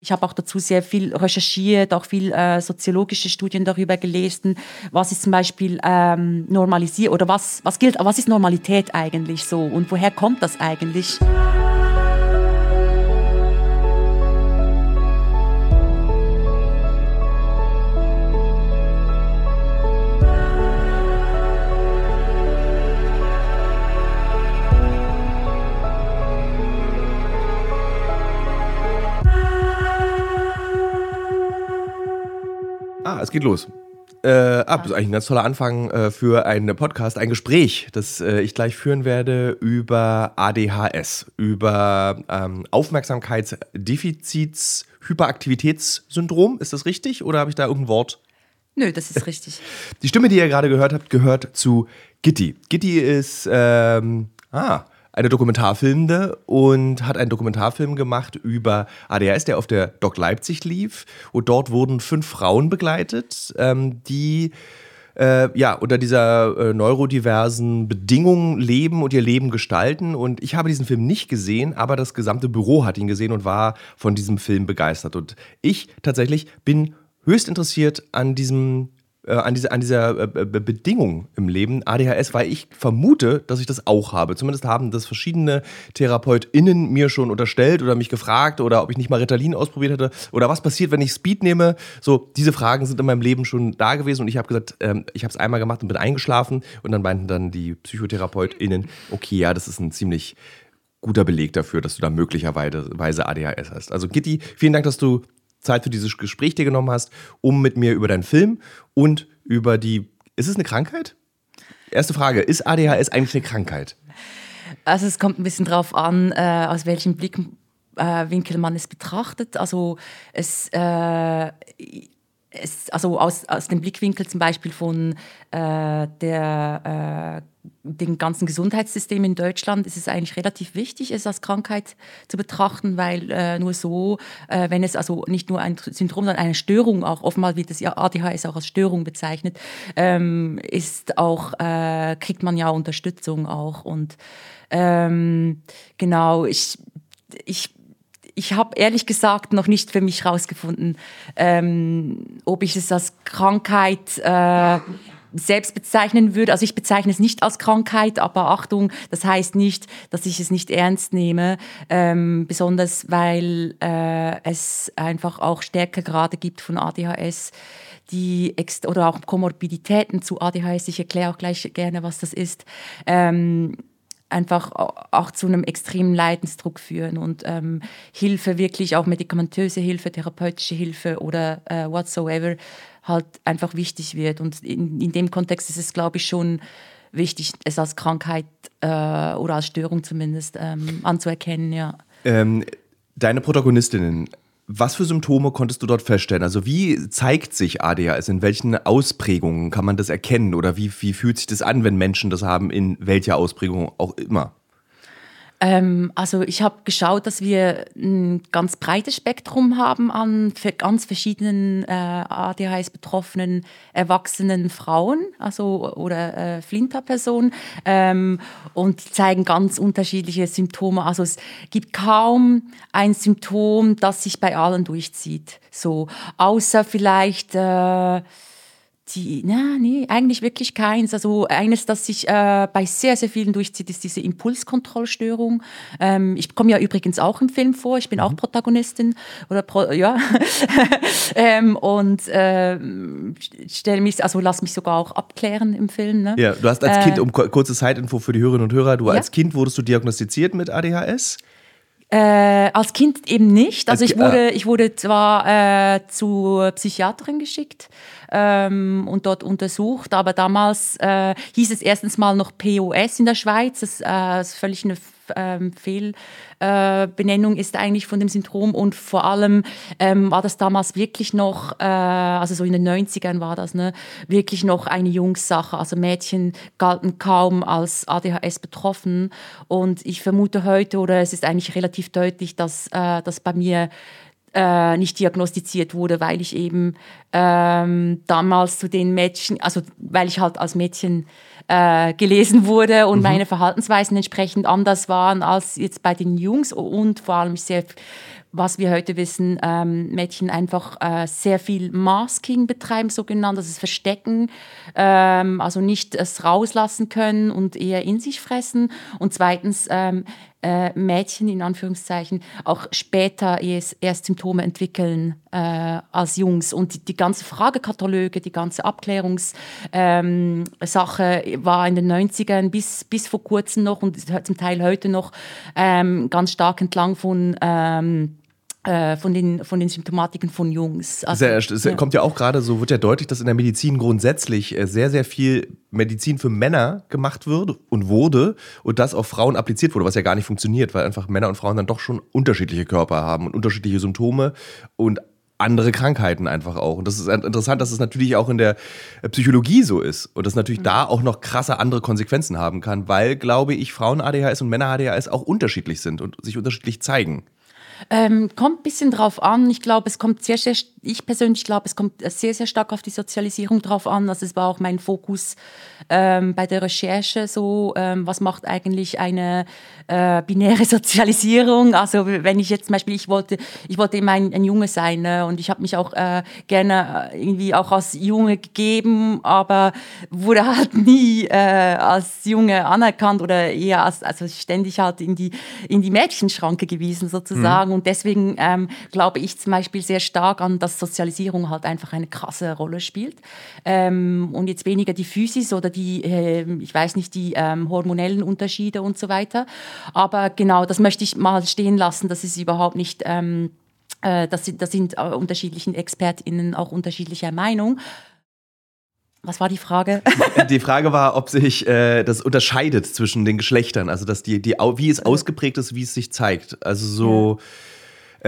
Ich habe auch dazu sehr viel recherchiert, auch viel äh, soziologische Studien darüber gelesen. Was ist zum Beispiel ähm, normalisiert oder was, was gilt, was ist Normalität eigentlich so und woher kommt das eigentlich? Ah, es geht los. Äh, ab, das ist eigentlich ein ganz toller Anfang äh, für einen Podcast, ein Gespräch, das äh, ich gleich führen werde über ADHS, über ähm, Aufmerksamkeitsdefizits, Hyperaktivitätssyndrom. Ist das richtig oder habe ich da irgendein Wort? Nö, das ist richtig. Die Stimme, die ihr gerade gehört habt, gehört zu Gitti. Gitti ist, ähm, ah, eine Dokumentarfilmende und hat einen Dokumentarfilm gemacht über ADHS, der auf der Doc Leipzig lief. Und dort wurden fünf Frauen begleitet, ähm, die äh, ja, unter dieser äh, neurodiversen Bedingungen leben und ihr Leben gestalten. Und ich habe diesen Film nicht gesehen, aber das gesamte Büro hat ihn gesehen und war von diesem Film begeistert. Und ich tatsächlich bin höchst interessiert an diesem äh, an, diese, an dieser äh, Bedingung im Leben ADHS, weil ich vermute, dass ich das auch habe. Zumindest haben das verschiedene TherapeutInnen mir schon unterstellt oder mich gefragt oder ob ich nicht mal Ritalin ausprobiert hätte oder was passiert, wenn ich Speed nehme. So, diese Fragen sind in meinem Leben schon da gewesen und ich habe gesagt, ähm, ich habe es einmal gemacht und bin eingeschlafen und dann meinten dann die PsychotherapeutInnen, okay, ja, das ist ein ziemlich guter Beleg dafür, dass du da möglicherweise ADHS hast. Also Gitti, vielen Dank, dass du Zeit für dieses Gespräch dir genommen hast, um mit mir über deinen Film und über die. Ist es eine Krankheit? Erste Frage: Ist ADHS eigentlich eine Krankheit? Also, es kommt ein bisschen drauf an, äh, aus welchem Blickwinkel äh, man es betrachtet. Also, es. Äh, es, also aus, aus dem Blickwinkel zum Beispiel von äh, der, äh, dem ganzen Gesundheitssystem in Deutschland ist es eigentlich relativ wichtig, es als Krankheit zu betrachten, weil äh, nur so, äh, wenn es also nicht nur ein Syndrom, sondern eine Störung auch, offenbar wird das ADHS auch als Störung bezeichnet, ähm, ist auch, äh, kriegt man ja Unterstützung auch und ähm, genau, ich, ich ich habe ehrlich gesagt noch nicht für mich herausgefunden, ähm, ob ich es als Krankheit äh, selbst bezeichnen würde. Also ich bezeichne es nicht als Krankheit, aber Achtung, das heißt nicht, dass ich es nicht ernst nehme, ähm, besonders weil äh, es einfach auch Stärkegrade gibt von ADHS die oder auch Komorbiditäten zu ADHS. Ich erkläre auch gleich gerne, was das ist. Ähm, einfach auch zu einem extremen Leidensdruck führen und ähm, Hilfe, wirklich auch medikamentöse Hilfe, therapeutische Hilfe oder äh, whatsoever halt einfach wichtig wird. Und in, in dem Kontext ist es, glaube ich, schon wichtig, es als Krankheit äh, oder als Störung zumindest ähm, anzuerkennen, ja. Ähm, deine Protagonistinnen was für Symptome konntest du dort feststellen? Also wie zeigt sich ADHS? In welchen Ausprägungen kann man das erkennen? Oder wie, wie fühlt sich das an, wenn Menschen das haben, in welcher Ausprägung auch immer? Ähm, also ich habe geschaut, dass wir ein ganz breites Spektrum haben an ganz verschiedenen äh, ADHS-betroffenen erwachsenen Frauen, also oder äh, Flinter-Personen, ähm, und die zeigen ganz unterschiedliche Symptome. Also es gibt kaum ein Symptom, das sich bei allen durchzieht, so außer vielleicht äh, die, na, nee, eigentlich wirklich keins. Also eines, das sich äh, bei sehr, sehr vielen durchzieht, ist diese Impulskontrollstörung. Ähm, ich komme ja übrigens auch im Film vor, ich bin mhm. auch Protagonistin oder Pro, ja. ähm, und äh, stelle mich, also lass mich sogar auch abklären im Film. Ne? Ja, du hast als Kind, äh, um kurze Zeitinfo für die Hörerinnen und Hörer, du ja? als Kind wurdest du diagnostiziert mit ADHS? Äh, als Kind eben nicht. Also ich wurde, ich wurde zwar äh, zur Psychiaterin geschickt ähm, und dort untersucht, aber damals äh, hieß es erstens mal noch POS in der Schweiz. Das äh, ist völlig eine ähm, Fehlbenennung äh, ist eigentlich von dem Syndrom und vor allem ähm, war das damals wirklich noch, äh, also so in den 90ern war das, ne, wirklich noch eine Jungssache. Also Mädchen galten kaum als ADHS betroffen und ich vermute heute oder es ist eigentlich relativ deutlich, dass äh, das bei mir äh, nicht diagnostiziert wurde, weil ich eben ähm, damals zu den Mädchen, also weil ich halt als Mädchen äh, gelesen wurde und mhm. meine Verhaltensweisen entsprechend anders waren als jetzt bei den Jungs und vor allem sehr was wir heute wissen, ähm, Mädchen einfach äh, sehr viel Masking betreiben, sogenannt, das ist Verstecken, ähm, also nicht es rauslassen können und eher in sich fressen. Und zweitens, ähm, äh, Mädchen in Anführungszeichen auch später erst, erst Symptome entwickeln äh, als Jungs. Und die, die ganze Fragekataloge, die ganze Abklärungssache ähm, war in den 90ern bis, bis vor kurzem noch und zum Teil heute noch ähm, ganz stark entlang von ähm, äh, von den, von den Symptomatiken von Jungs. Also, sehr, es ja. kommt ja auch gerade so, wird ja deutlich, dass in der Medizin grundsätzlich äh, sehr, sehr viel Medizin für Männer gemacht wird und wurde und das auf Frauen appliziert wurde, was ja gar nicht funktioniert, weil einfach Männer und Frauen dann doch schon unterschiedliche Körper haben und unterschiedliche Symptome und andere Krankheiten einfach auch. Und das ist interessant, dass es natürlich auch in der äh, Psychologie so ist und das natürlich mhm. da auch noch krasse andere Konsequenzen haben kann, weil, glaube ich, Frauen-ADHS und Männer-ADHS auch unterschiedlich sind und sich unterschiedlich zeigen. Ähm, kommt ein bisschen drauf an. Ich glaube, es kommt sehr, sehr, ich persönlich glaube, es kommt sehr, sehr stark auf die Sozialisierung drauf an. Also es war auch mein Fokus ähm, bei der Recherche so, ähm, was macht eigentlich eine äh, binäre Sozialisierung? Also wenn ich jetzt zum Beispiel, ich wollte, ich wollte immer ein, ein Junge sein ne? und ich habe mich auch äh, gerne äh, irgendwie auch als Junge gegeben, aber wurde halt nie äh, als Junge anerkannt oder eher als, also ständig halt in die, in die Mädchenschranke gewiesen sozusagen. Mhm sagen. Und deswegen ähm, glaube ich zum Beispiel sehr stark an, dass Sozialisierung halt einfach eine krasse Rolle spielt. Ähm, und jetzt weniger die Physis oder die, äh, ich weiß nicht, die ähm, hormonellen Unterschiede und so weiter. Aber genau, das möchte ich mal stehen lassen. Das ist überhaupt nicht. Ähm, äh, das sind, das sind äh, unterschiedlichen ExpertInnen auch unterschiedlicher Meinung. Was war die Frage? Die Frage war, ob sich äh, das unterscheidet zwischen den Geschlechtern, also dass die, die, wie es ausgeprägt ist, wie es sich zeigt. Also so. Ja.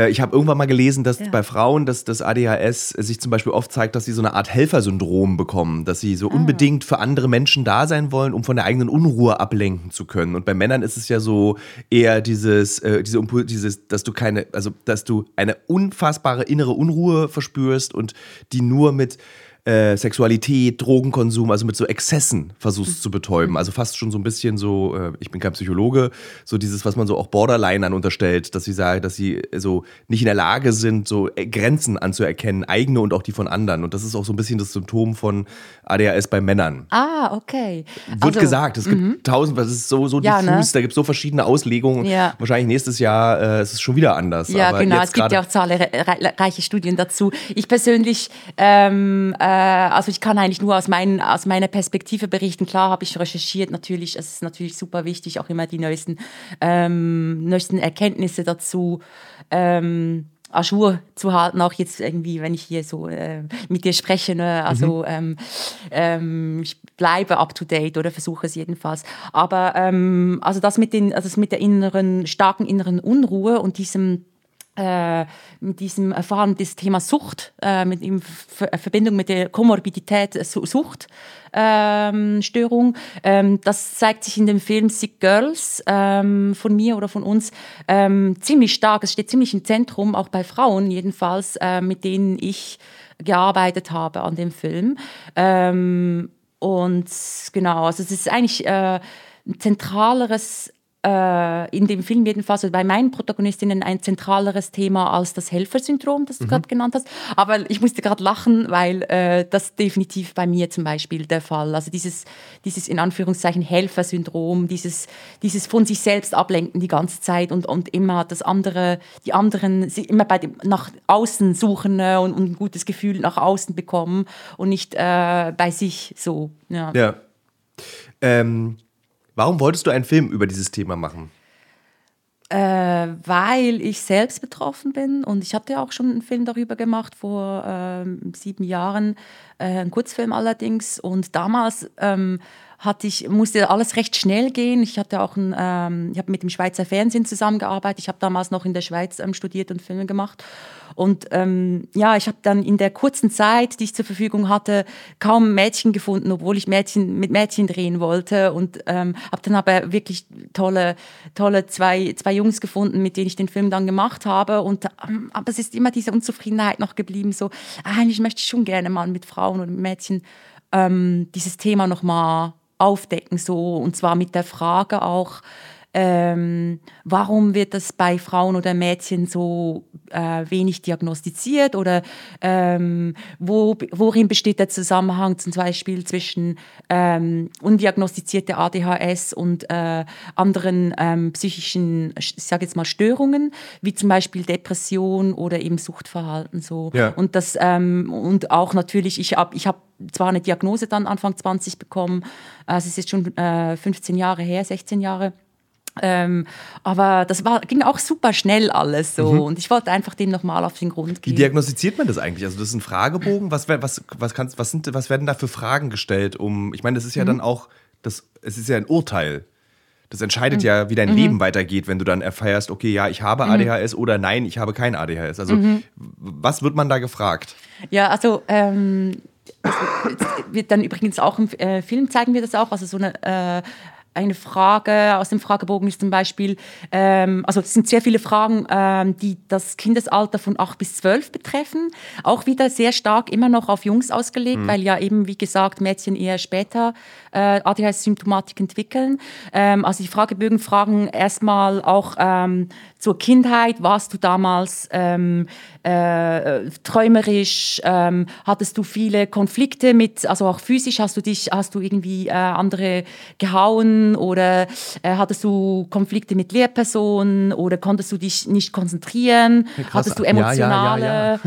Äh, ich habe irgendwann mal gelesen, dass ja. bei Frauen dass das ADHS sich zum Beispiel oft zeigt, dass sie so eine Art Helfersyndrom bekommen, dass sie so ah. unbedingt für andere Menschen da sein wollen, um von der eigenen Unruhe ablenken zu können. Und bei Männern ist es ja so eher dieses, äh, diese dieses, dass du keine, also dass du eine unfassbare innere Unruhe verspürst und die nur mit äh, Sexualität, Drogenkonsum, also mit so Exzessen versuchst mhm. zu betäuben. Also fast schon so ein bisschen so, äh, ich bin kein Psychologe, so dieses, was man so auch Borderlinern unterstellt, dass sie sagen, dass sie so nicht in der Lage sind, so äh, Grenzen anzuerkennen, eigene und auch die von anderen. Und das ist auch so ein bisschen das Symptom von ADHS bei Männern. Ah, okay. Wird also, gesagt, es gibt -hmm. tausend, das ist so, so ja, diffus, ne? da gibt es so verschiedene Auslegungen. Ja. Wahrscheinlich nächstes Jahr äh, ist es schon wieder anders. Ja, genau, es gibt ja auch zahlreiche Studien dazu. Ich persönlich ähm, äh, äh, also ich kann eigentlich nur aus, mein, aus meiner Perspektive berichten. Klar habe ich recherchiert, natürlich, es ist natürlich super wichtig, auch immer die neuesten, ähm, neuesten Erkenntnisse dazu. Ähm, Ajour zu halten, auch jetzt irgendwie, wenn ich hier so äh, mit dir spreche. Ne? Also mhm. ähm, ähm, ich bleibe up to date oder versuche es jedenfalls. Aber ähm, also das mit, den, also das mit der inneren, starken inneren Unruhe und diesem äh, mit diesem Erfahren das Thema Sucht, äh, mit in Verbindung mit der Komorbidität äh, Suchtstörung. Ähm, das zeigt sich in dem Film Sick Girls ähm, von mir oder von uns ähm, ziemlich stark. Es steht ziemlich im Zentrum, auch bei Frauen jedenfalls, äh, mit denen ich gearbeitet habe an dem Film. Ähm, und genau, also es ist eigentlich äh, ein zentraleres äh, in dem Film jedenfalls bei meinen Protagonistinnen ein zentraleres Thema als das Helfersyndrom, das du mhm. gerade genannt hast. Aber ich musste gerade lachen, weil äh, das definitiv bei mir zum Beispiel der Fall. Also dieses, dieses in Anführungszeichen Helfersyndrom, dieses, dieses von sich selbst ablenken die ganze Zeit und, und immer das andere, die anderen immer bei dem, nach außen suchen ne, und, und, ein gutes Gefühl nach außen bekommen und nicht äh, bei sich so. Ja. ja. Ähm Warum wolltest du einen Film über dieses Thema machen? Äh, weil ich selbst betroffen bin und ich hatte auch schon einen Film darüber gemacht vor ähm, sieben Jahren, äh, einen Kurzfilm allerdings und damals ähm, hatte ich, musste alles recht schnell gehen. Ich hatte auch ein, ähm, ich habe mit dem Schweizer Fernsehen zusammengearbeitet. Ich habe damals noch in der Schweiz ähm, studiert und Filme gemacht. Und ähm, ja, ich habe dann in der kurzen Zeit, die ich zur Verfügung hatte, kaum Mädchen gefunden, obwohl ich Mädchen mit Mädchen drehen wollte. Und ähm, habe dann aber wirklich tolle, tolle zwei, zwei Jungs gefunden, mit denen ich den Film dann gemacht habe. Und ähm, aber es ist immer diese Unzufriedenheit noch geblieben. So, eigentlich möchte ich schon gerne mal mit Frauen oder Mädchen ähm, dieses Thema noch mal aufdecken, so und zwar mit der Frage auch, ähm, warum wird das bei Frauen oder Mädchen so äh, wenig diagnostiziert oder ähm, wo, worin besteht der Zusammenhang zum Beispiel zwischen ähm, undiagnostizierte ADHS und äh, anderen ähm, psychischen, ich sage jetzt mal Störungen, wie zum Beispiel Depression oder eben Suchtverhalten so. Ja. Und das ähm, und auch natürlich, ich habe ich hab zwar eine Diagnose dann Anfang 20 bekommen, also es ist schon äh, 15 Jahre her, 16 Jahre. Ähm, aber das war, ging auch super schnell alles so mhm. und ich wollte einfach dem nochmal auf den Grund gehen. Wie diagnostiziert man das eigentlich? Also das ist ein Fragebogen. Was, was, was, kannst, was, sind, was werden da für Fragen gestellt? Um, ich meine, das ist ja mhm. dann auch, das, es ist ja ein Urteil. Das entscheidet mhm. ja, wie dein mhm. Leben weitergeht, wenn du dann erfährst, okay, ja, ich habe mhm. ADHS oder nein, ich habe kein ADHS. Also mhm. was wird man da gefragt? Ja, also ähm, wird dann übrigens auch im äh, Film zeigen wir das auch, also so eine äh, eine Frage aus dem Fragebogen ist zum Beispiel, ähm, also es sind sehr viele Fragen, ähm, die das Kindesalter von 8 bis 12 betreffen. Auch wieder sehr stark immer noch auf Jungs ausgelegt, mhm. weil ja eben, wie gesagt, Mädchen eher später äh, ADHS-Symptomatik entwickeln. Ähm, also die Fragebögen fragen erstmal auch ähm, zur Kindheit, warst du damals ähm, äh, träumerisch, ähm, hattest du viele Konflikte mit, also auch physisch, hast du dich, hast du irgendwie äh, andere gehauen oder äh, hattest du Konflikte mit Lehrpersonen oder konntest du dich nicht konzentrieren, ja, hattest du emotionale, ja, ja,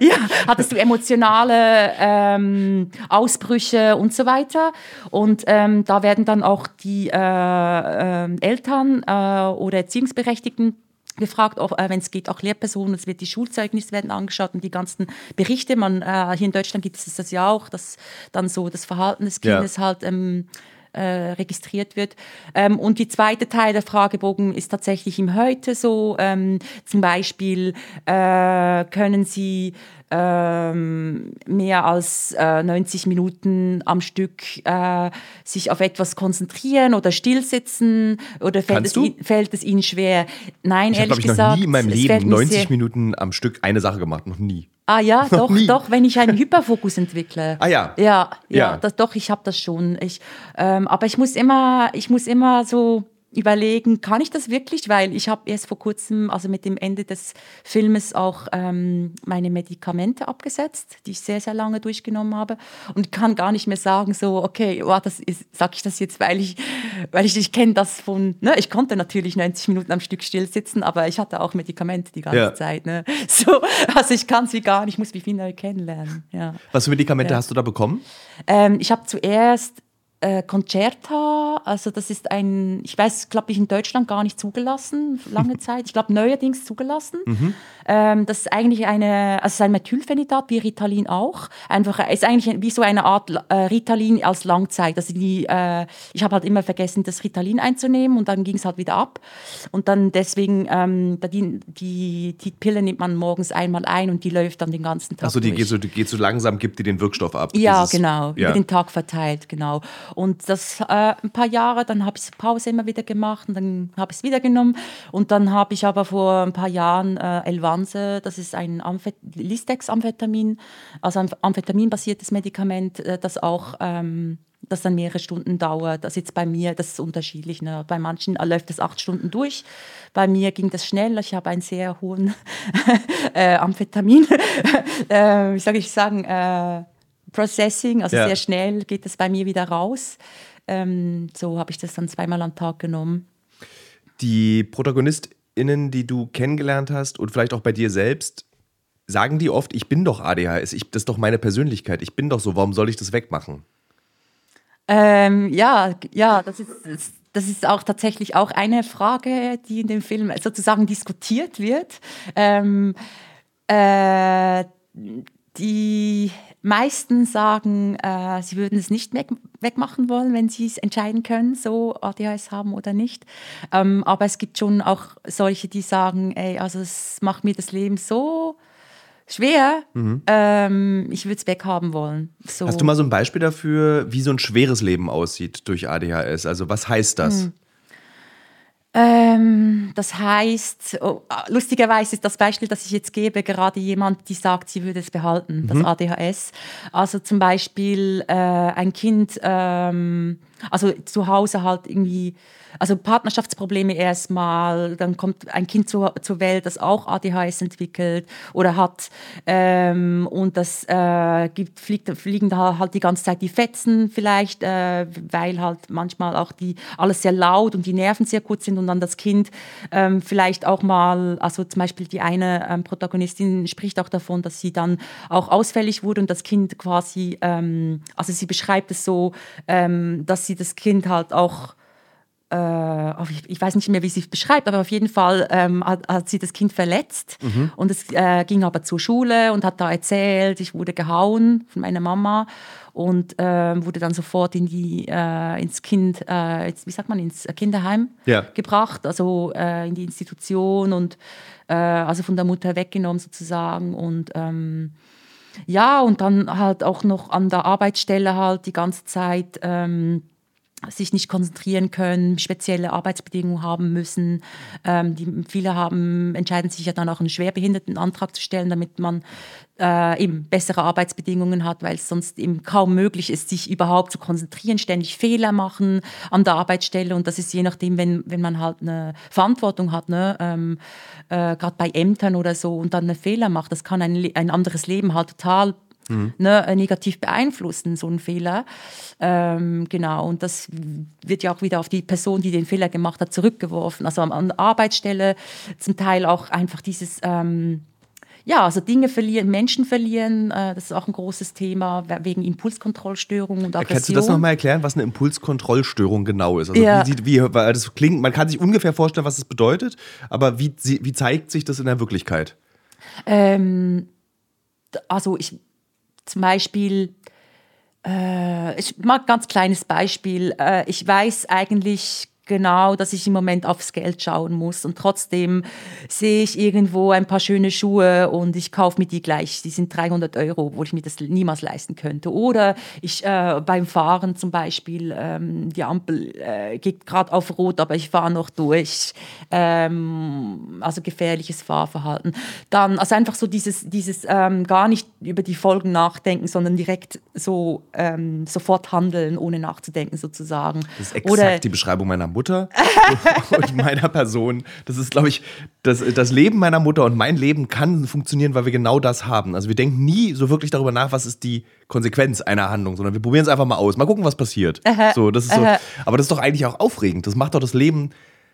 ja, hattest du emotionale ähm, Ausbrüche und so weiter. Und ähm, da werden dann auch die äh, äh, Eltern äh, oder Erziehungsberechtigten gefragt, äh, wenn es geht, auch Lehrpersonen, es wird die Schulzeugnisse werden angeschaut und die ganzen Berichte. Man, äh, hier in Deutschland gibt es das ja auch, dass dann so das Verhalten des Kindes ja. halt ähm, äh, registriert wird. Ähm, und die zweite Teil der Fragebogen ist tatsächlich im Heute so. Ähm, zum Beispiel äh, können Sie ähm, mehr als äh, 90 Minuten am Stück äh, sich auf etwas konzentrieren oder stillsitzen oder fällt, es, fällt es, Ihnen schwer? Nein, ich ehrlich hab, ich, gesagt. Ich habe noch nie in meinem Leben 90 Minuten am Stück eine Sache gemacht, noch nie. Ah ja, doch, doch, wenn ich einen Hyperfokus entwickle. Ah ja. Ja, ja, ja. Das, doch, ich habe das schon. Ich, ähm, aber ich muss immer, ich muss immer so überlegen, kann ich das wirklich? Weil ich habe erst vor kurzem, also mit dem Ende des Filmes, auch ähm, meine Medikamente abgesetzt, die ich sehr, sehr lange durchgenommen habe. Und kann gar nicht mehr sagen, so, okay, oh, das sage ich das jetzt, weil ich, weil ich, ich kenne das von, ne? ich konnte natürlich 90 Minuten am Stück still sitzen, aber ich hatte auch Medikamente die ganze ja. Zeit. Ne? So, also ich kann sie gar nicht, ich muss mich viel neu kennenlernen. Ja. Was für Medikamente ja. hast du da bekommen? Ähm, ich habe zuerst äh, Concerta, also das ist ein, ich weiß, glaube ich, in Deutschland gar nicht zugelassen, lange Zeit. Ich glaube, neuerdings zugelassen. Mhm. Ähm, das ist eigentlich eine, also ist ein Methylphenidat, wie Ritalin auch. Einfach, ist eigentlich wie so eine Art äh, Ritalin als Langzeit. Also die, äh, ich habe halt immer vergessen, das Ritalin einzunehmen und dann ging es halt wieder ab. Und dann deswegen, ähm, die, die, die Pille nimmt man morgens einmal ein und die läuft dann den ganzen Tag. Also die geht so, die geht so langsam, gibt die den Wirkstoff ab. Ja, dieses, genau, ja. über den Tag verteilt, genau. Und das äh, ein paar Jahre, dann habe ich Pause immer wieder gemacht und dann habe ich es wieder genommen. Und dann habe ich aber vor ein paar Jahren äh, Elvanse, das ist ein Amphet Listex-Amphetamin, also ein amphetaminbasiertes Medikament, äh, das auch ähm, das dann mehrere Stunden dauert. Das jetzt bei mir, das ist unterschiedlich. Ne? Bei manchen läuft das acht Stunden durch. Bei mir ging das schnell. Ich habe einen sehr hohen äh, Amphetamin, äh, wie soll ich sagen, äh, Processing, also ja. sehr schnell geht es bei mir wieder raus. Ähm, so habe ich das dann zweimal am Tag genommen. Die ProtagonistInnen, die du kennengelernt hast und vielleicht auch bei dir selbst, sagen die oft, ich bin doch ADHS, ich, das ist doch meine Persönlichkeit, ich bin doch so, warum soll ich das wegmachen? Ähm, ja, ja, das ist, das ist auch tatsächlich auch eine Frage, die in dem Film sozusagen diskutiert wird. Ähm, äh, die meisten sagen, äh, sie würden es nicht wegmachen wollen, wenn sie es entscheiden können, so ADHS haben oder nicht. Ähm, aber es gibt schon auch solche, die sagen, ey, also es macht mir das Leben so schwer, mhm. ähm, ich würde es weghaben wollen. So. Hast du mal so ein Beispiel dafür, wie so ein schweres Leben aussieht durch ADHS? Also was heißt das? Mhm. Ähm, das heißt, oh, lustigerweise ist das Beispiel, das ich jetzt gebe, gerade jemand, die sagt, sie würde es behalten, mhm. das ADHS. Also zum Beispiel äh, ein Kind ähm, also zu Hause halt irgendwie also Partnerschaftsprobleme erstmal, dann kommt ein Kind zur, zur Welt, das auch ADHS entwickelt oder hat ähm, und das äh, gibt, fliegt, fliegen da halt die ganze Zeit die Fetzen vielleicht, äh, weil halt manchmal auch die alles sehr laut und die Nerven sehr gut sind und dann das Kind ähm, vielleicht auch mal, also zum Beispiel die eine ähm, Protagonistin spricht auch davon, dass sie dann auch ausfällig wurde und das Kind quasi, ähm, also sie beschreibt es so, ähm, dass sie das Kind halt auch ich, weiß nicht mehr, wie sie es beschreibt, aber auf jeden Fall ähm, hat, hat, sie das Kind verletzt mhm. und es äh, ging aber zur Schule und hat da erzählt, ich wurde gehauen von meiner Mama und äh, wurde dann sofort in die, äh, ins Kind, äh, wie sagt man, ins Kinderheim ja. gebracht, also äh, in die Institution und also von der Mutter weggenommen sozusagen und ähm, ja, und dann halt auch noch an der Arbeitsstelle halt die ganze Zeit ähm, sich nicht konzentrieren können, spezielle Arbeitsbedingungen haben müssen. Ähm, die, viele haben, entscheiden sich ja dann auch einen Schwerbehindertenantrag zu stellen, damit man äh, eben bessere Arbeitsbedingungen hat, weil es sonst eben kaum möglich ist, sich überhaupt zu konzentrieren, ständig Fehler machen an der Arbeitsstelle. Und das ist je nachdem, wenn, wenn man halt eine Verantwortung hat, ne? ähm, äh, gerade bei Ämtern oder so, und dann einen Fehler macht, das kann ein, ein anderes Leben halt total mhm. ne, äh, negativ beeinflussen, so ein Fehler. Ähm, genau, und das wird ja auch wieder auf die Person, die den Fehler gemacht hat, zurückgeworfen. Also an der Arbeitsstelle zum Teil auch einfach dieses... Ähm, ja, also Dinge verlieren, Menschen verlieren, äh, das ist auch ein großes Thema wegen Impulskontrollstörungen und Aggression. Kannst du das nochmal erklären, was eine Impulskontrollstörung genau ist? Also ja. wie, wie, weil das klingt, man kann sich ungefähr vorstellen, was es bedeutet, aber wie, wie zeigt sich das in der Wirklichkeit? Ähm, also ich zum Beispiel, äh, ich mag ein ganz kleines Beispiel. Äh, ich weiß eigentlich genau, dass ich im Moment aufs Geld schauen muss. Und trotzdem sehe ich irgendwo ein paar schöne Schuhe und ich kaufe mir die gleich. Die sind 300 Euro, obwohl ich mir das niemals leisten könnte. Oder ich äh, beim Fahren zum Beispiel, ähm, die Ampel äh, geht gerade auf Rot, aber ich fahre noch durch. Ähm, also gefährliches Fahrverhalten. Dann, also einfach so dieses, dieses ähm, gar nicht über die Folgen nachdenken, sondern direkt so ähm, sofort handeln, ohne nachzudenken sozusagen. Das ist exakt Oder, die Beschreibung meiner Mutter. Mutter und meiner Person. Das ist, glaube ich, das, das Leben meiner Mutter und mein Leben kann funktionieren, weil wir genau das haben. Also wir denken nie so wirklich darüber nach, was ist die Konsequenz einer Handlung, sondern wir probieren es einfach mal aus. Mal gucken, was passiert. So, das ist so. Aber das ist doch eigentlich auch aufregend. Das macht doch das Leben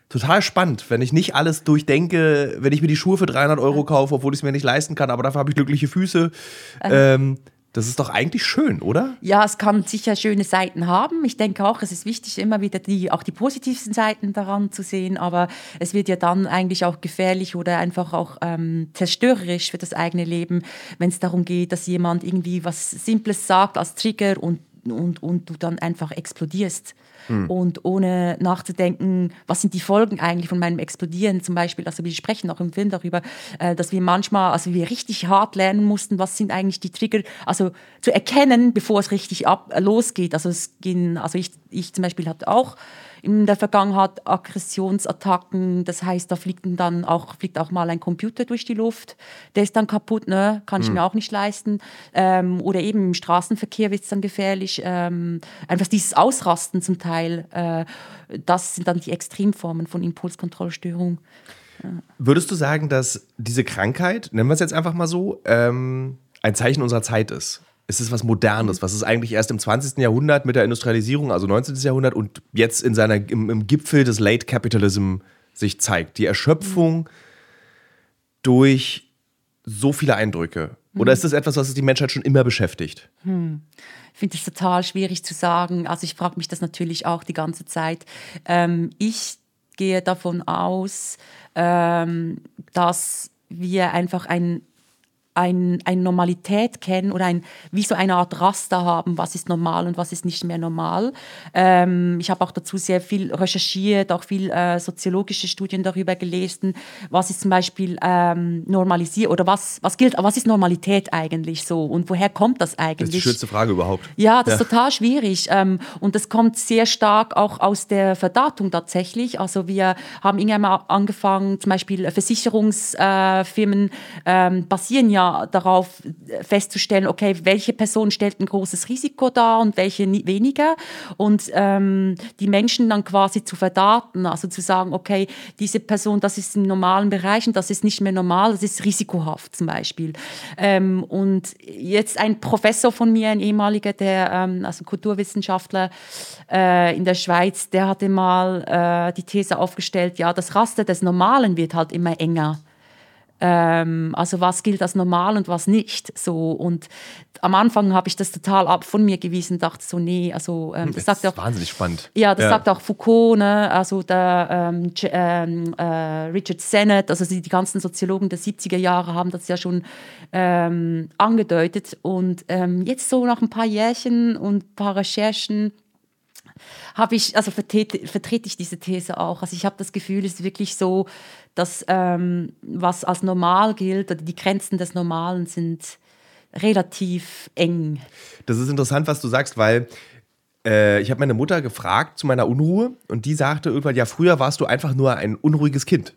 total spannend, wenn ich nicht alles durchdenke, wenn ich mir die Schuhe für 300 Euro kaufe, obwohl ich es mir nicht leisten kann, aber dafür habe ich glückliche Füße. Ähm, das ist doch eigentlich schön, oder? Ja, es kann sicher schöne Seiten haben. Ich denke auch, es ist wichtig, immer wieder die, auch die positivsten Seiten daran zu sehen. Aber es wird ja dann eigentlich auch gefährlich oder einfach auch ähm, zerstörerisch für das eigene Leben, wenn es darum geht, dass jemand irgendwie was Simples sagt als Trigger und, und, und du dann einfach explodierst mhm. und ohne nachzudenken, was sind die Folgen eigentlich von meinem Explodieren zum Beispiel. Also wir sprechen auch im Film darüber, äh, dass wir manchmal, also wir richtig hart lernen mussten, was sind eigentlich die Trigger, also zu erkennen, bevor es richtig ab, losgeht. Also es gehen, also ich, ich zum Beispiel hatte auch in der Vergangenheit Aggressionsattacken. Das heißt, da fliegt dann auch, fliegt auch mal ein Computer durch die Luft. Der ist dann kaputt, ne? kann ich mhm. mir auch nicht leisten. Ähm, oder eben im Straßenverkehr wird es dann gefährlich. Ähm, einfach dieses Ausrasten zum Teil, äh, das sind dann die Extremformen von Impulskontrollstörung. Ja. Würdest du sagen, dass diese Krankheit, nennen wir es jetzt einfach mal so, ähm, ein Zeichen unserer Zeit ist? Es ist was Modernes, was es eigentlich erst im 20. Jahrhundert mit der Industrialisierung, also 19. Jahrhundert und jetzt in seiner, im, im Gipfel des Late Capitalism sich zeigt. Die Erschöpfung durch so viele Eindrücke. Oder ist das etwas, was die Menschheit schon immer beschäftigt? Hm. Ich finde es total schwierig zu sagen. Also ich frage mich das natürlich auch die ganze Zeit. Ähm, ich gehe davon aus, ähm, dass wir einfach ein ein, eine Normalität kennen oder ein, wie so eine Art Raster haben, was ist normal und was ist nicht mehr normal. Ähm, ich habe auch dazu sehr viel recherchiert, auch viel äh, soziologische Studien darüber gelesen, was ist zum Beispiel ähm, normalisiert oder was, was gilt, was ist Normalität eigentlich so und woher kommt das eigentlich? Das ist die schönste Frage überhaupt. Ja, das ja. ist total schwierig ähm, und das kommt sehr stark auch aus der Verdatung tatsächlich. Also wir haben irgendwann mal angefangen, zum Beispiel Versicherungsfirmen äh, basieren ja darauf festzustellen, okay, welche Person stellt ein großes Risiko dar und welche weniger. Und ähm, die Menschen dann quasi zu verdaten, also zu sagen, okay, diese Person, das ist im normalen Bereich und das ist nicht mehr normal, das ist risikohaft zum Beispiel. Ähm, und jetzt ein Professor von mir, ein ehemaliger, der, ähm, also Kulturwissenschaftler äh, in der Schweiz, der hatte mal äh, die These aufgestellt, ja, das Raster des Normalen wird halt immer enger. Ähm, also was gilt als normal und was nicht. So und am Anfang habe ich das total ab von mir gewiesen, dachte so nee, also ähm, das, das sagt auch wahnsinnig spannend. Ja, das ja. sagt auch Foucault, ne? also der ähm, ähm, äh, Richard Sennett, also die, die, ganzen Soziologen der 70er Jahre haben das ja schon ähm, angedeutet und ähm, jetzt so nach ein paar Jährchen und ein paar Recherchen habe ich, also vertrete, vertrete ich diese These auch. Also ich habe das Gefühl, es ist wirklich so, dass ähm, was als normal gilt, oder die Grenzen des Normalen sind relativ eng. Das ist interessant, was du sagst, weil äh, ich habe meine Mutter gefragt zu meiner Unruhe und die sagte irgendwann, ja, früher warst du einfach nur ein unruhiges Kind.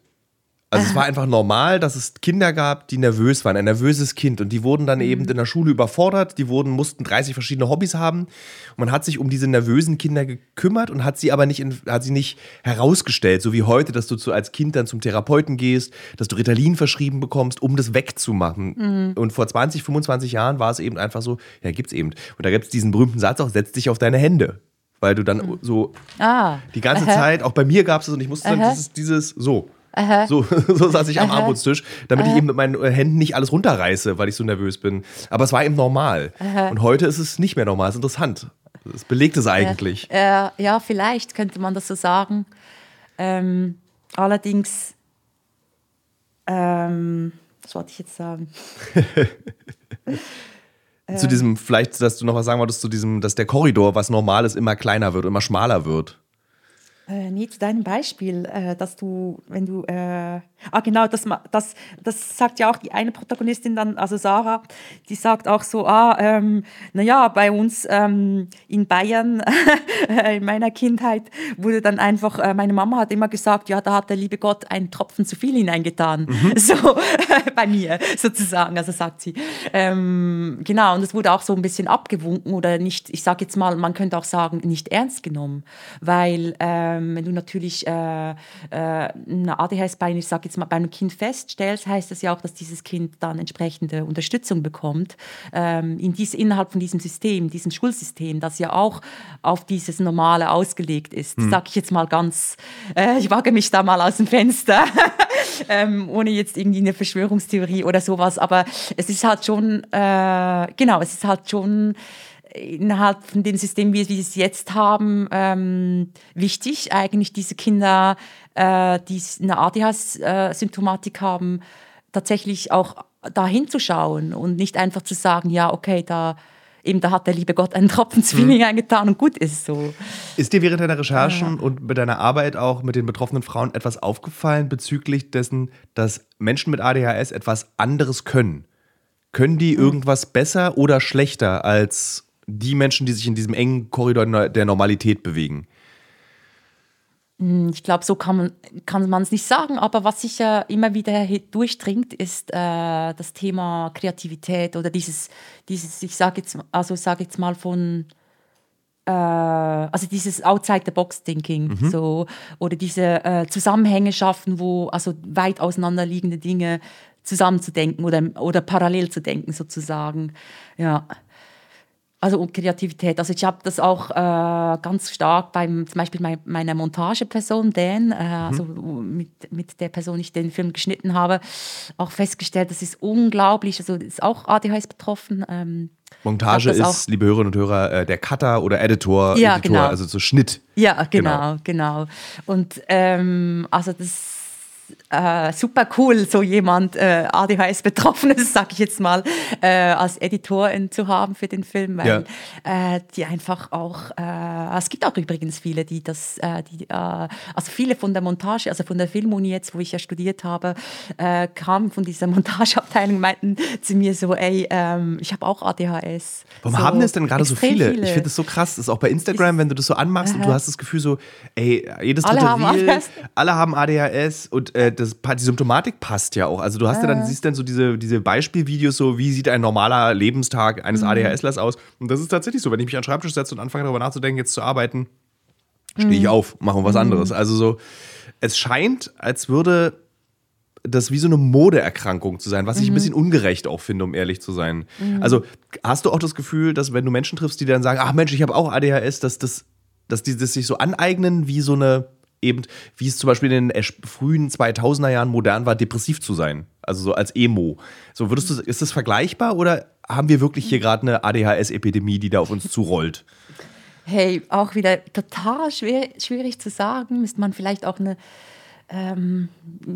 Also es war einfach normal, dass es Kinder gab, die nervös waren, ein nervöses Kind. Und die wurden dann eben mhm. in der Schule überfordert, die wurden, mussten 30 verschiedene Hobbys haben. Und man hat sich um diese nervösen Kinder gekümmert und hat sie aber nicht, in, hat sie nicht herausgestellt, so wie heute, dass du zu, als Kind dann zum Therapeuten gehst, dass du Ritalin verschrieben bekommst, um das wegzumachen. Mhm. Und vor 20, 25 Jahren war es eben einfach so, ja, gibt's eben. Und da gibt es diesen berühmten Satz auch, setz dich auf deine Hände weil du dann mhm. so ah, die ganze aha. Zeit, auch bei mir gab es es und ich musste dann dieses, dieses so. So, so saß ich am Aha. Armutstisch, damit Aha. ich eben mit meinen äh, Händen nicht alles runterreiße, weil ich so nervös bin. Aber es war eben normal. Und heute ist es nicht mehr normal. Das ist interessant. Das belegt es eigentlich. Äh, äh, ja, vielleicht könnte man das so sagen. Ähm, allerdings, ähm, was wollte ich jetzt sagen? zu diesem, vielleicht, dass du noch was sagen wolltest, zu diesem, dass der Korridor, was normal ist, immer kleiner wird, immer schmaler wird. Äh, nee, zu deinem Beispiel, äh, dass du, wenn du, äh, ah genau, das, das, das sagt ja auch die eine Protagonistin dann, also Sarah, die sagt auch so, ah, ähm, naja, bei uns ähm, in Bayern, in meiner Kindheit, wurde dann einfach, äh, meine Mama hat immer gesagt, ja, da hat der liebe Gott einen Tropfen zu viel hineingetan, mhm. so bei mir sozusagen, also sagt sie. Ähm, genau, und es wurde auch so ein bisschen abgewunken oder nicht, ich sage jetzt mal, man könnte auch sagen, nicht ernst genommen, weil äh, ähm, wenn du natürlich äh, äh, eine ADHS bei, ich sag jetzt mal, bei einem Kind feststellst, heißt das ja auch, dass dieses Kind dann entsprechende Unterstützung bekommt ähm, in dies, innerhalb von diesem System, diesem Schulsystem, das ja auch auf dieses Normale ausgelegt ist. Mhm. Sag ich jetzt mal ganz, äh, ich wage mich da mal aus dem Fenster. ähm, ohne jetzt irgendwie eine Verschwörungstheorie oder sowas, aber es ist halt schon, äh, genau, es ist halt schon innerhalb von dem System, wie wir es jetzt haben, ähm, wichtig, eigentlich diese Kinder, äh, die eine ADHS-Symptomatik haben, tatsächlich auch da hinzuschauen und nicht einfach zu sagen, ja, okay, da eben da hat der liebe Gott einen Tropfen Zwilling mhm. eingetan und gut ist so. Ist dir während deiner Recherchen ja. und mit deiner Arbeit auch mit den betroffenen Frauen etwas aufgefallen bezüglich dessen, dass Menschen mit ADHS etwas anderes können? Können die mhm. irgendwas besser oder schlechter als die Menschen, die sich in diesem engen Korridor der Normalität bewegen? Hm, ich glaube, so kann man es nicht sagen, aber was sicher immer wieder durchdringt, ist äh, das Thema Kreativität oder dieses, dieses ich sage jetzt, also sage jetzt mal von äh, also dieses Outside the Box Thinking, mhm. so oder diese äh, Zusammenhänge schaffen, wo also weit auseinanderliegende Dinge zusammenzudenken oder oder parallel zu denken sozusagen, ja. Also und Kreativität. Also ich habe das auch äh, ganz stark beim zum Beispiel mein, meiner Montageperson Dan, äh, mhm. also mit, mit der Person, ich den Film geschnitten habe, auch festgestellt, das ist unglaublich. Also ist auch ADHS betroffen. Ähm, Montage ist, liebe Hörerinnen und Hörer, äh, der Cutter oder Editor, ja, Editor genau. also so Schnitt. Ja, genau, genau. genau. Und ähm, also das äh, super cool, so jemand äh, ADHS-Betroffenes, sag ich jetzt mal, äh, als Editorin zu haben für den Film, weil ja. äh, die einfach auch, äh, es gibt auch übrigens viele, die das, äh, die, äh, also viele von der Montage, also von der Filmuni jetzt, wo ich ja studiert habe, kamen von dieser Montageabteilung, meinten zu mir so, ey, ähm, ich habe auch ADHS. Warum so, haben das denn gerade so viele? viele? Ich finde das so krass, das ist auch bei Instagram, wenn du das so anmachst und du hast das Gefühl so, ey, jedes dritte alle haben Reel, ADHS. alle haben ADHS und äh, das, die Symptomatik passt ja auch. Also du hast ja dann, siehst dann so diese, diese Beispielvideos, so wie sieht ein normaler Lebenstag eines Mhm. ADHSlers aus. Und das ist tatsächlich so, wenn ich mich an den Schreibtisch setze und anfange darüber nachzudenken, jetzt zu arbeiten, stehe ich auf, mache was anderes. Also so, es scheint, als würde das wie so eine Modeerkrankung zu sein, was ich ein bisschen ungerecht auch finde, um ehrlich zu sein. Also hast du auch das Gefühl, dass wenn du Menschen triffst, die dann sagen, ach Mensch, ich habe auch ADHS, dass, das, dass die das sich so aneignen, wie so eine, eben, wie es zum Beispiel in den frühen 2000er Jahren modern war, depressiv zu sein. Also so als Emo. So würdest du, ist das vergleichbar oder haben wir wirklich hier gerade eine ADHS-Epidemie, die da auf uns zurollt? Hey, auch wieder total schwer, schwierig zu sagen. Müsste man vielleicht auch eine, ähm,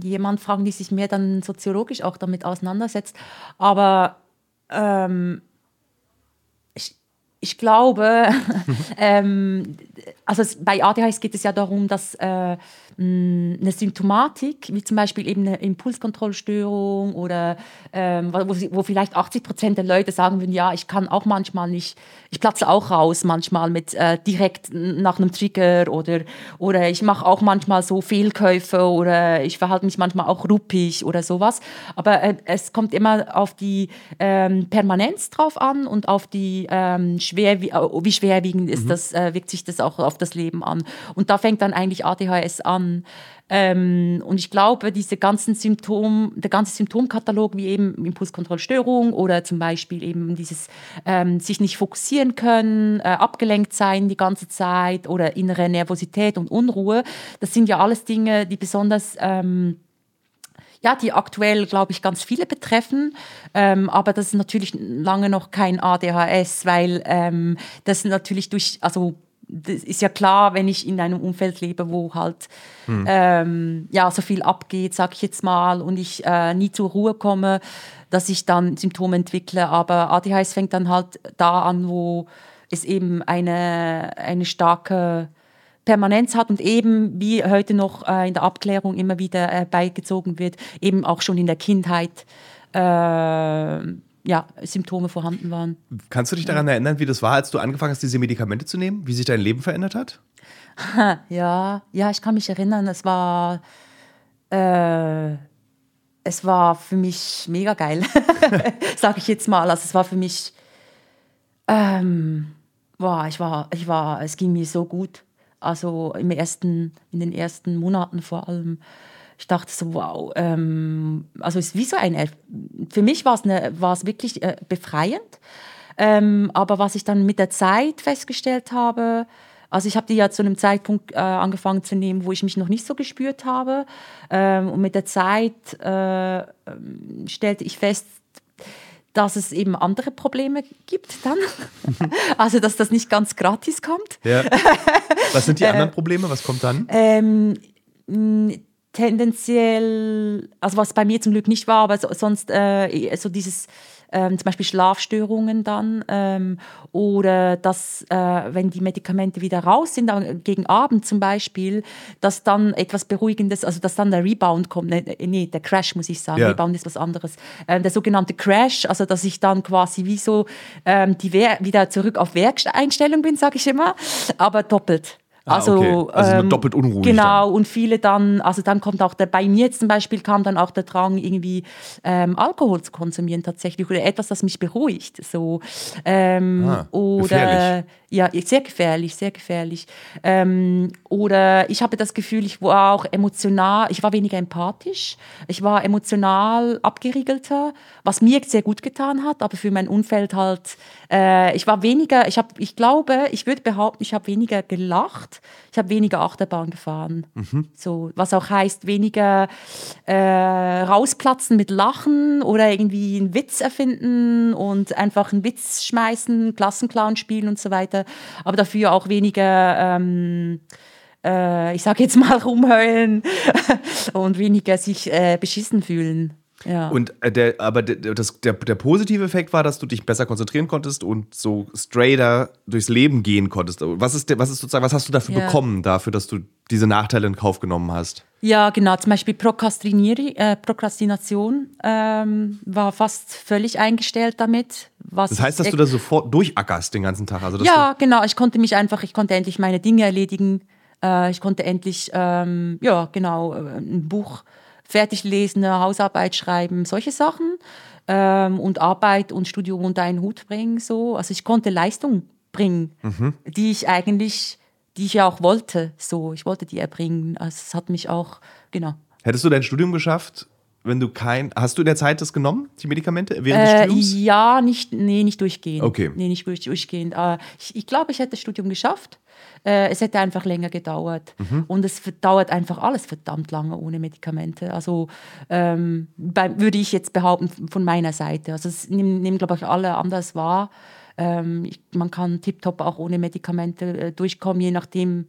jemand fragen, die sich mehr dann soziologisch auch damit auseinandersetzt. Aber ähm, ich, ich glaube, ähm, also es, bei ADHS geht es ja darum, dass äh, mh, eine Symptomatik, wie zum Beispiel eben eine Impulskontrollstörung oder ähm, wo, wo vielleicht 80 Prozent der Leute sagen würden, ja, ich kann auch manchmal nicht, ich platze auch raus manchmal mit äh, direkt nach einem Trigger oder, oder ich mache auch manchmal so Fehlkäufe oder ich verhalte mich manchmal auch ruppig oder sowas. Aber äh, es kommt immer auf die ähm, Permanenz drauf an und auf die ähm, schwer, wie, äh, wie schwerwiegend ist das, äh, wirkt sich das auch auf das Leben an. Und da fängt dann eigentlich ADHS an. Ähm, und ich glaube, diese ganzen Symptom, der ganze Symptomkatalog, wie eben Impulskontrollstörung oder zum Beispiel eben dieses ähm, sich nicht fokussieren können, äh, abgelenkt sein die ganze Zeit oder innere Nervosität und Unruhe, das sind ja alles Dinge, die besonders ähm, ja, die aktuell, glaube ich, ganz viele betreffen. Ähm, aber das ist natürlich lange noch kein ADHS, weil ähm, das natürlich durch, also das ist ja klar, wenn ich in einem Umfeld lebe, wo halt ähm, ja, so viel abgeht, sag ich jetzt mal, und ich äh, nie zur Ruhe komme, dass ich dann Symptome entwickle. Aber ADHS fängt dann halt da an, wo es eben eine, eine starke Permanenz hat und eben, wie heute noch äh, in der Abklärung immer wieder äh, beigezogen wird, eben auch schon in der Kindheit äh, ja, Symptome vorhanden waren. Kannst du dich daran erinnern, wie das war, als du angefangen hast, diese Medikamente zu nehmen? Wie sich dein Leben verändert hat? Ja, ja, ich kann mich erinnern, es war, äh, es war für mich mega geil, sage ich jetzt mal. Also es war für mich, ähm, boah, ich war, ich war, es ging mir so gut. Also im ersten, in den ersten Monaten vor allem. Ich dachte so, wow, ähm, also es ist wie so ein, für mich war es, eine, war es wirklich äh, befreiend. Ähm, aber was ich dann mit der Zeit festgestellt habe, also ich habe die ja zu einem Zeitpunkt äh, angefangen zu nehmen, wo ich mich noch nicht so gespürt habe. Ähm, und mit der Zeit äh, ähm, stellte ich fest, dass es eben andere Probleme gibt dann. also dass das nicht ganz gratis kommt. Ja. Was sind die anderen Probleme? Was kommt dann? Ähm, tendenziell, also was bei mir zum Glück nicht war, aber so, sonst äh, so dieses ähm, zum Beispiel Schlafstörungen dann ähm, oder dass, äh, wenn die Medikamente wieder raus sind, äh, gegen Abend zum Beispiel, dass dann etwas Beruhigendes, also dass dann der Rebound kommt, nee, nee der Crash muss ich sagen, Ja. Rebound ist was anderes, ähm, der sogenannte Crash, also dass ich dann quasi wie so ähm, die Wehr wieder zurück auf Werkeinstellung bin, sage ich immer, aber doppelt. Ah, Also, okay. Also ähm, doppelt unruhig Genau, und viele dann, also dann kommt auch der, bei mir jetzt zum Beispiel kam dann auch der Drang, irgendwie ähm, Alkohol zu konsumieren tatsächlich oder etwas, das mich beruhigt. So, ähm, Ah, oder gefährlich. ja, sehr gefährlich, sehr gefährlich. Ähm, oder ich habe das Gefühl, ich war auch emotional, ich war weniger empathisch, ich war emotional abgeriegelter, was mir sehr gut getan hat, aber für mein Umfeld halt, äh, ich war weniger, ich habe, ich glaube, ich würde behaupten, ich habe weniger gelacht, ich habe weniger Achterbahn gefahren. So, was auch heißt, weniger äh, rausplatzen mit Lachen oder irgendwie einen Witz erfinden und einfach einen Witz schmeißen, Klassenclown spielen und so weiter. Aber dafür auch weniger, ähm, äh, ich sage jetzt mal, rumheulen und weniger sich äh, beschissen fühlen. Ja. Und äh, der, aber der, das, der, der positive Effekt war, dass du dich besser konzentrieren konntest und so straighter durchs Leben gehen konntest. Was ist, was ist sozusagen, was hast du dafür Ja. bekommen, dafür, dass du diese Nachteile in Kauf genommen hast? Ja, genau. Zum Beispiel äh, Prokrastination ähm, war fast völlig eingestellt damit. Was Das heißt, dass du da sofort durchackerst den ganzen Tag. Also, ja, genau. Ich konnte mich einfach, ich konnte endlich meine Dinge erledigen. Äh, ich konnte endlich, ähm, ja, genau, äh, ein Buch fertig lesen, Hausarbeit schreiben, solche Sachen. Ähm, und Arbeit und Studium unter einen Hut bringen. So. Also ich konnte Leistung bringen, Mhm. die ich eigentlich, die ich ja auch wollte. So, ich wollte die erbringen. Also es hat mich auch, genau. Hättest du dein Studium geschafft, wenn du kein. Hast du in der Zeit das genommen, die Medikamente, während des Äh, Studiums? ja, nicht, nee, nicht durchgehend. Okay. Nee, nicht durch, durchgehend. Äh, ich, ich glaube, ich hätte das Studium geschafft. Äh, es hätte einfach länger gedauert. Mhm. Und es dauert einfach alles verdammt lange ohne Medikamente. Also ähm, bei, würde ich jetzt behaupten von meiner Seite. Also es nehmen, nehmen glaube ich, alle anders wahr. Ähm, ich, man kann tiptop auch ohne Medikamente äh, durchkommen, je nachdem,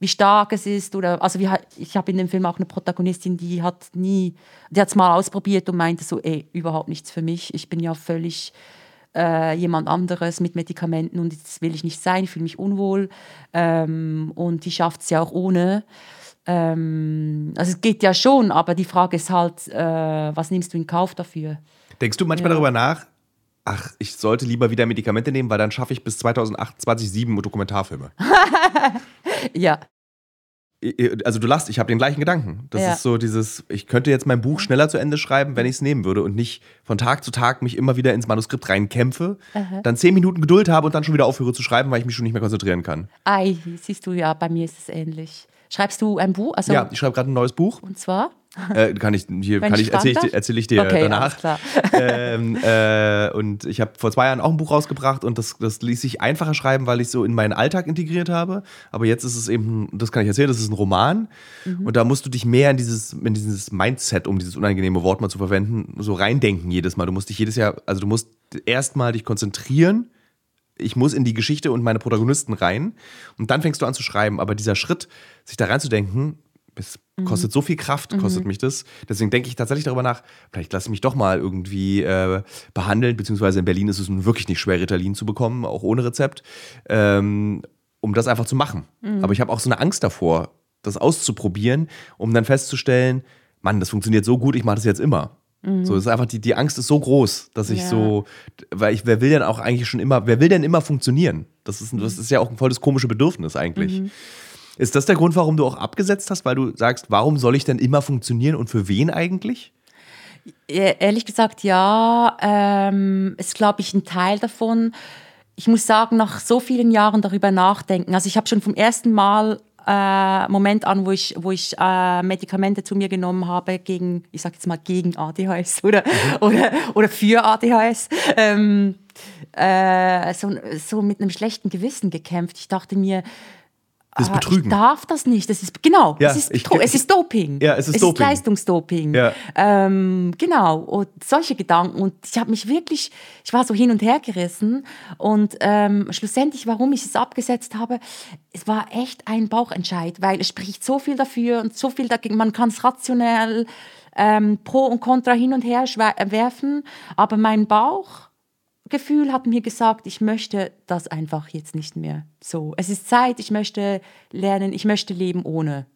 wie stark es ist. Oder, also wir, ich habe in dem Film auch eine Protagonistin, die hat nie, die hat es mal ausprobiert und meinte so, ey, überhaupt nichts für mich. Ich bin ja völlig äh, jemand anderes mit Medikamenten und das will ich nicht sein, ich fühle mich unwohl. Ähm, und die schafft es ja auch ohne. Ähm, also es geht ja schon, aber die Frage ist halt, äh, was nimmst du in Kauf dafür? Denkst du manchmal Ja. darüber nach, ach, ich sollte lieber wieder Medikamente nehmen, weil dann schaffe ich bis 2028 sieben Dokumentarfilme? Ja, Also du lachst, ich habe den gleichen Gedanken. Das Ja. ist so dieses, ich könnte jetzt mein Buch schneller zu Ende schreiben, wenn ich es nehmen würde und nicht von Tag zu Tag mich immer wieder ins Manuskript reinkämpfe, dann zehn Minuten Geduld habe und dann schon wieder aufhöre zu schreiben, weil ich mich schon nicht mehr konzentrieren kann. ei, siehst du, ja, bei mir ist es ähnlich. Schreibst du ein Buch? Also, Ja, ich schreibe gerade ein neues Buch. Und zwar? Äh, kann ich hier, Wenn kann ich erzähle ich, erzähl ich dir Okay, danach. ähm, äh, und ich habe vor zwei Jahren auch ein Buch rausgebracht und das, das ließ sich einfacher schreiben, weil ich so in meinen Alltag integriert habe. Aber jetzt ist es eben, das kann ich erzählen, das ist ein Roman. Mhm. Und da musst du dich mehr in dieses, in dieses Mindset, um dieses unangenehme Wort mal zu verwenden, so reindenken jedes Mal. Du musst dich jedes Jahr, also du musst erstmal dich konzentrieren. Ich muss in die Geschichte und meine Protagonisten rein. Und dann fängst du an zu schreiben. Aber dieser Schritt, sich da reinzudenken, Mhm. Kostet so viel Kraft, kostet mich das. Deswegen denke ich tatsächlich darüber nach, vielleicht lasse ich mich doch mal irgendwie äh, behandeln, beziehungsweise in Berlin ist es nun wirklich nicht schwer, Ritalin zu bekommen, auch ohne Rezept, ähm, um das einfach zu machen. Mhm. Aber ich habe auch so eine Angst davor, das auszuprobieren, um dann festzustellen, Mann, das funktioniert so gut, ich mache das jetzt immer. So, es ist einfach, die, die Angst ist so groß, dass ich Mhm. Ja. so, weil ich, wer will denn auch eigentlich schon immer, wer will denn immer funktionieren? Das ist, das ist ja auch ein volles komische Bedürfnis eigentlich. Mhm. Ist das der Grund, warum du auch abgesetzt hast, weil du sagst, warum soll ich denn immer funktionieren und für wen eigentlich? Ehrlich gesagt, ja. Ähm, ist, glaube ich, ein Teil davon. Ich muss sagen, nach so vielen Jahren darüber nachdenken. Also ich habe schon vom ersten Mal äh, Moment an, wo ich, wo ich äh, Medikamente zu mir genommen habe gegen, ich sage jetzt mal gegen ADHS oder, oder, oder für ADHS, ähm, äh, so, so mit einem schlechten Gewissen gekämpft. Ich dachte mir, Das Ah, Betrügen. Ich darf das nicht. Das ist genau. Ja, es, ist, ich- es ist Doping. Ja, es ist es Doping. ist Leistungsdoping. Ja. Ähm, genau. Und solche Gedanken. Und ich habe mich wirklich, ich war so hin und her gerissen. Und ähm, schlussendlich, warum ich es abgesetzt habe, es war echt ein Bauchentscheid, weil es spricht so viel dafür und so viel dagegen. Man kann es rationell ähm, pro und contra hin und her werfen. Aber mein Bauch Gefühl hat mir gesagt, ich möchte das einfach jetzt nicht mehr. So, es ist Zeit, ich möchte lernen, ich möchte leben ohne.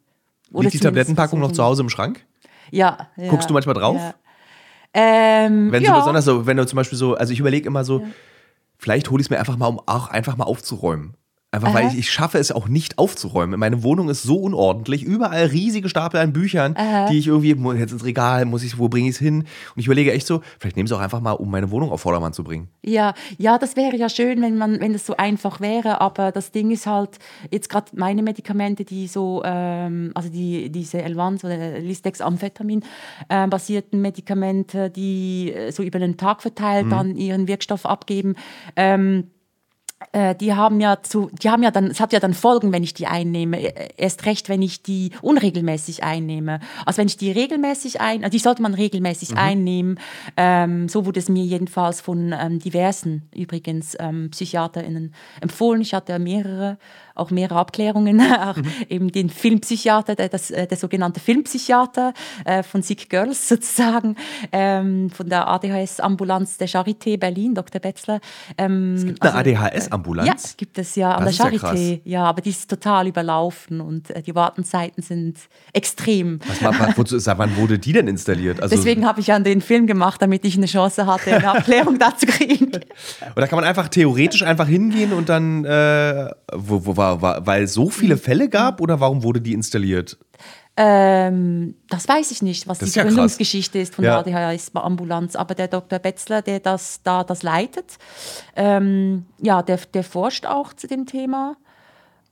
Oder Liegt die Tablettenpackung noch zu Hause im Schrank? Ja, ja. Guckst du manchmal drauf? Ja. Ähm, Wenn ja. so besonders so, wenn du zum Beispiel so, also ich überlege immer so, vielleicht hole ich es mir einfach mal, um auch einfach mal aufzuräumen. Einfach weil Aha. ich, ich schaffe es auch nicht aufzuräumen. Meine Wohnung ist so unordentlich, überall riesige Stapel an Büchern, die ich irgendwie jetzt ins Regal, muss ich, wo bringe ich es hin? Und ich überlege echt so, vielleicht nehme ich es auch einfach mal, um meine Wohnung auf Vordermann zu bringen. Ja, ja, das wäre ja schön, wenn man, wenn das so einfach wäre. Aber das Ding ist halt jetzt gerade meine Medikamente, die so, ähm, also die diese Elvans oder Listex Amphetamin ähm, basierten Medikamente, die äh, so über den Tag verteilt dann ihren Wirkstoff abgeben. Ähm, äh, die haben ja zu, die haben ja dann, es hat ja dann Folgen, wenn ich die einnehme. Äh, Erst recht, wenn ich die unregelmäßig einnehme. Also wenn ich die regelmäßig ein, also die sollte man regelmäßig einnehmen. Ähm, so wurde es mir jedenfalls von ähm, diversen übrigens ähm, PsychiaterInnen empfohlen. Ich hatte mehrere, auch mehrere Abklärungen, auch eben den Filmpsychiater, der, das, äh, der sogenannte Filmpsychiater äh, von Sick Girls sozusagen, ähm, von der ADHS-Ambulanz der Charité Berlin, Dr. Betzler. Ähm, Es gibt eine also- ADHS-Ambulanz. ja, gibt es ja an Das der ist ja Charité. Ja, aber die ist total überlaufen und äh, die Wartenzeiten sind extrem. Was, wa- wa- wozu, seit wann wurde die denn installiert? Also, Deswegen habe ich ja den Film gemacht, damit ich eine Chance hatte, eine Erklärung dazu kriegen. Und da kann man einfach theoretisch einfach hingehen und dann, äh, wo, wo war, war, weil es so viele Fälle gab oder warum wurde die installiert? Ähm, das weiß ich nicht, was Das die ist ja. Gründungsgeschichte ist von Ja. der ADHS-Ambulanz. Aber der Dr. Betzler, der das da das leitet, ähm, ja, der, der forscht auch zu dem Thema.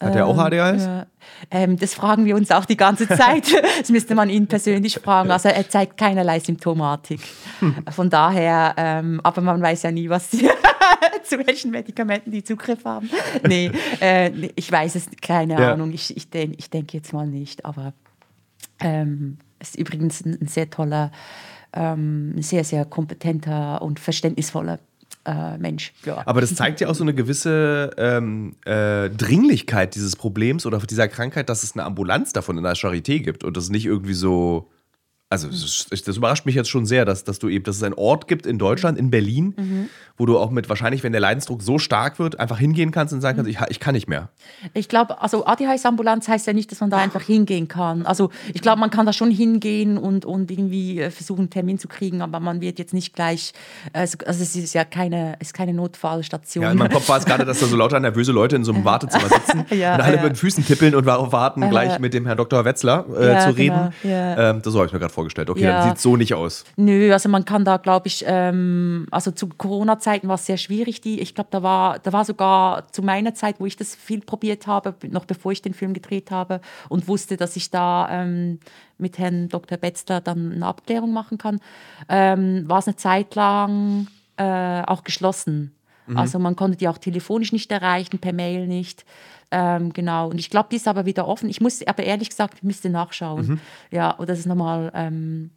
Hat er auch ADHS? Ja. Ähm, das fragen wir uns auch die ganze Zeit. Das müsste man ihn persönlich fragen. Also er zeigt keinerlei Symptomatik. Von daher, ähm, aber man weiß ja nie, was die, zu welchen Medikamenten die Zugriff haben. Nee, äh, ich weiß es, keine Ja. Ahnung. Ich, ich, denk, ich denke jetzt mal nicht. Aber ähm, ist übrigens ein, ein sehr toller, ähm, sehr, sehr kompetenter und verständnisvoller äh, Mensch. Ja. Aber das zeigt ja auch so eine gewisse ähm, äh, Dringlichkeit dieses Problems oder dieser Krankheit, dass es eine Ambulanz davon in der Charité gibt und das nicht irgendwie so. Also, das, das überrascht mich jetzt schon sehr, dass, dass du eben, dass es einen Ort gibt in Deutschland, in Berlin, Mhm. wo du auch mit wahrscheinlich, wenn der Leidensdruck so stark wird, einfach hingehen kannst und sagen kannst, ich, ich kann nicht mehr. Ich glaube, also ADHS-Ambulanz heißt ja nicht, dass man da einfach hingehen kann. Also ich glaube, man kann da schon hingehen und, und irgendwie äh, versuchen, einen Termin zu kriegen, aber man wird jetzt nicht gleich, äh, so- also es ist ja keine, es ist keine Notfallstation. Ja, in meinem Kopf war es gerade, dass da so lauter nervöse Leute in so einem Wartezimmer sitzen Ja, und alle ja. mit den Füßen tippeln und warten, gleich mit dem Herrn Dr. Wetzler äh, Ja, zu genau, reden. ja. Ähm, das habe ich mir gerade vorgestellt. Okay, Ja. dann sieht so nicht aus. Nö, also man kann da, glaube ich, ähm, also zu Corona-Zeiten war es sehr schwierig. Die, ich glaube, da war, da war sogar zu meiner Zeit, wo ich das viel probiert habe, noch bevor ich den Film gedreht habe und wusste, dass ich da ähm, mit Herrn Dr. Betzler dann eine Abklärung machen kann, ähm, war es eine Zeit lang äh, auch geschlossen. Also man konnte die auch telefonisch nicht erreichen, per Mail nicht. Ähm, genau. Und ich glaube, die ist aber wieder offen. Ich muss aber ehrlich gesagt, ich müsste nachschauen. Ja, oder das ist nochmal ähm,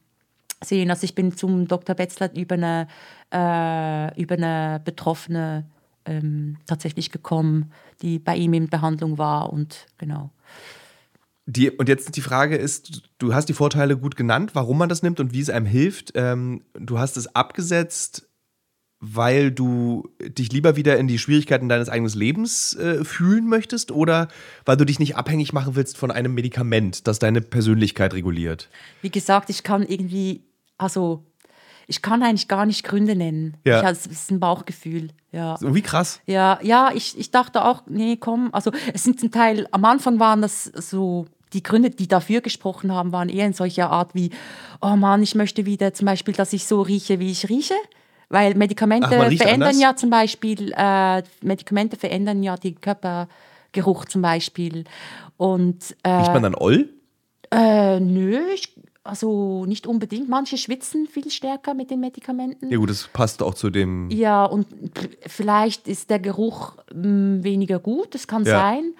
sehen. Also ich bin zum Dr. Betzler über eine, äh, über eine Betroffene ähm, tatsächlich gekommen, die bei ihm in Behandlung war und genau. Die, und jetzt die Frage ist, du hast die Vorteile gut genannt, warum man das nimmt und wie es einem hilft. Ähm, du hast es abgesetzt, weil du dich lieber wieder in die Schwierigkeiten deines eigenen Lebens äh, fühlen möchtest oder weil du dich nicht abhängig machen willst von einem Medikament, das deine Persönlichkeit reguliert? Wie gesagt, ich kann irgendwie, also ich kann eigentlich gar nicht Gründe nennen. Ja. Ich, es ist ein Bauchgefühl. Ja. So wie krass. Ja, ja, ich, ich dachte auch, nee, komm, also es sind zum Teil, am Anfang waren das so, die Gründe, die dafür gesprochen haben, waren eher in solcher Art wie, oh Mann, ich möchte wieder zum Beispiel, dass ich so rieche, wie ich rieche. Weil Medikamente Ach, verändern anders? ja zum Beispiel, äh, Medikamente verändern ja den Körpergeruch zum Beispiel. Und äh, Riecht man dann Oll? äh, nö, ich, also nicht unbedingt. Manche schwitzen viel stärker mit den Medikamenten. Ja gut, das passt auch zu dem. Ja, und vielleicht ist der Geruch mh, weniger gut, das kann Ja. sein.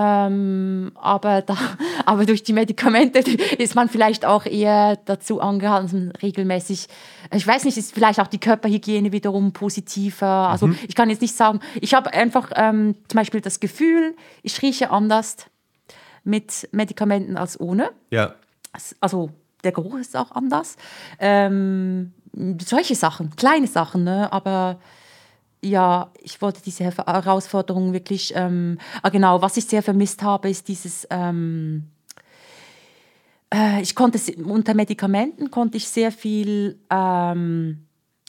Ähm, aber, da, aber durch die Medikamente ist man vielleicht auch eher dazu angehalten, regelmäßig, ich weiß nicht, ist vielleicht auch die Körperhygiene wiederum positiver. Also ich kann jetzt nicht sagen, ich habe einfach ähm, zum Beispiel das Gefühl, ich rieche anders mit Medikamenten als ohne. Ja. Also der Geruch ist auch anders. Ähm, solche Sachen, kleine Sachen, ne? aber ja, ich wollte diese Her- Herausforderung wirklich, ähm, ah, genau, was ich sehr vermisst habe, ist dieses, ähm, äh, ich konnte unter Medikamenten konnte ich sehr viel, ähm,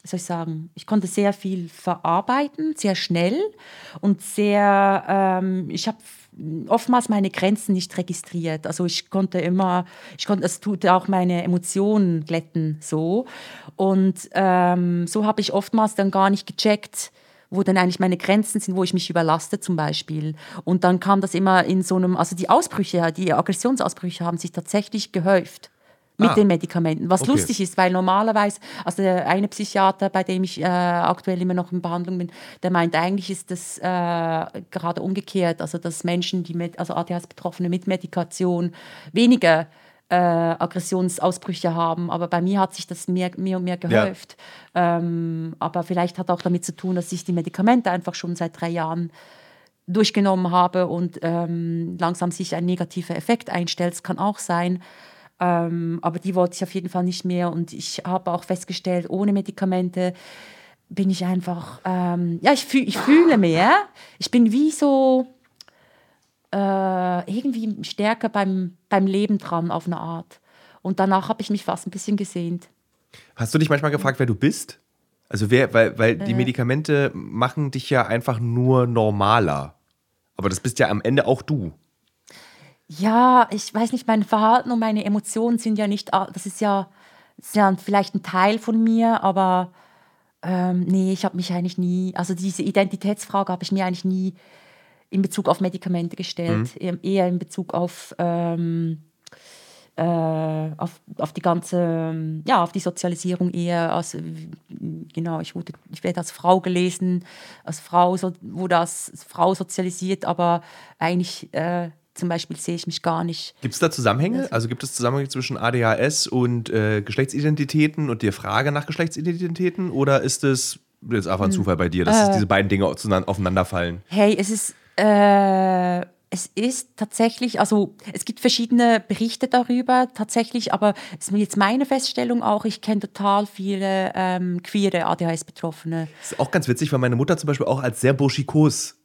soll ich sagen, ich konnte sehr viel verarbeiten, sehr schnell und sehr, ähm, ich habe oftmals meine Grenzen nicht registriert. Also ich konnte immer, ich konnte, es tut auch meine Emotionen glätten so. Und ähm, so habe ich oftmals dann gar nicht gecheckt, wo dann eigentlich meine Grenzen sind, wo ich mich überlaste zum Beispiel. Und dann kam das immer in so einem, also die Ausbrüche, die Aggressionsausbrüche haben sich tatsächlich gehäuft mit Ah. den Medikamenten. Was Okay. lustig ist, weil normalerweise, also der eine Psychiater, bei dem ich äh, aktuell immer noch in Behandlung bin, der meint, eigentlich ist das äh, gerade umgekehrt, also dass Menschen, die mit, also ADHS-Betroffene mit Medikation weniger äh, Aggressionsausbrüche haben, aber bei mir hat sich das mehr, mehr und mehr gehäuft. Ähm, aber vielleicht hat auch damit zu tun, dass ich die Medikamente einfach schon seit drei Jahren durchgenommen habe und ähm, langsam sich ein negativer Effekt einstellt. Das kann auch sein. Ähm, aber die wollte ich auf jeden Fall nicht mehr. Und ich habe auch festgestellt, ohne Medikamente bin ich einfach, ähm, ja, ich, fühl, ich fühle mehr. Ich bin wie so äh, irgendwie stärker beim, beim Leben dran auf eine Art. Und danach habe ich mich fast ein bisschen gesehnt. Hast du dich manchmal gefragt, wer du bist? Also wer, weil, weil Äh. die Medikamente machen dich ja einfach nur normaler. Aber das bist ja am Ende auch du. Ja, ich weiß nicht, mein Verhalten und meine Emotionen sind ja nicht, das ist ja, das ist ja vielleicht ein Teil von mir, aber ähm, nee, ich habe mich eigentlich nie, also diese Identitätsfrage habe ich mir eigentlich nie in Bezug auf Medikamente gestellt, mhm. eher in Bezug auf, ähm, äh, auf, auf die ganze, ja, auf die Sozialisierung eher als, genau, ich, wurde, ich werde als Frau gelesen, als Frau so, wurde als Frau sozialisiert, aber eigentlich äh, zum Beispiel sehe ich mich gar nicht. Gibt es da Zusammenhänge? Also gibt es Zusammenhänge zwischen ADHS und äh, Geschlechtsidentitäten und der Frage nach Geschlechtsidentitäten? Oder ist es jetzt einfach ein hm. Zufall bei dir, dass äh, diese beiden Dinge aufeinanderfallen? Hey, es ist. Äh, es ist tatsächlich, also es gibt verschiedene Berichte darüber tatsächlich, aber es ist jetzt meine Feststellung auch, ich kenne total viele ähm, queere ADHS-Betroffene. Das ist auch ganz witzig, weil meine Mutter zum Beispiel auch als sehr burschikos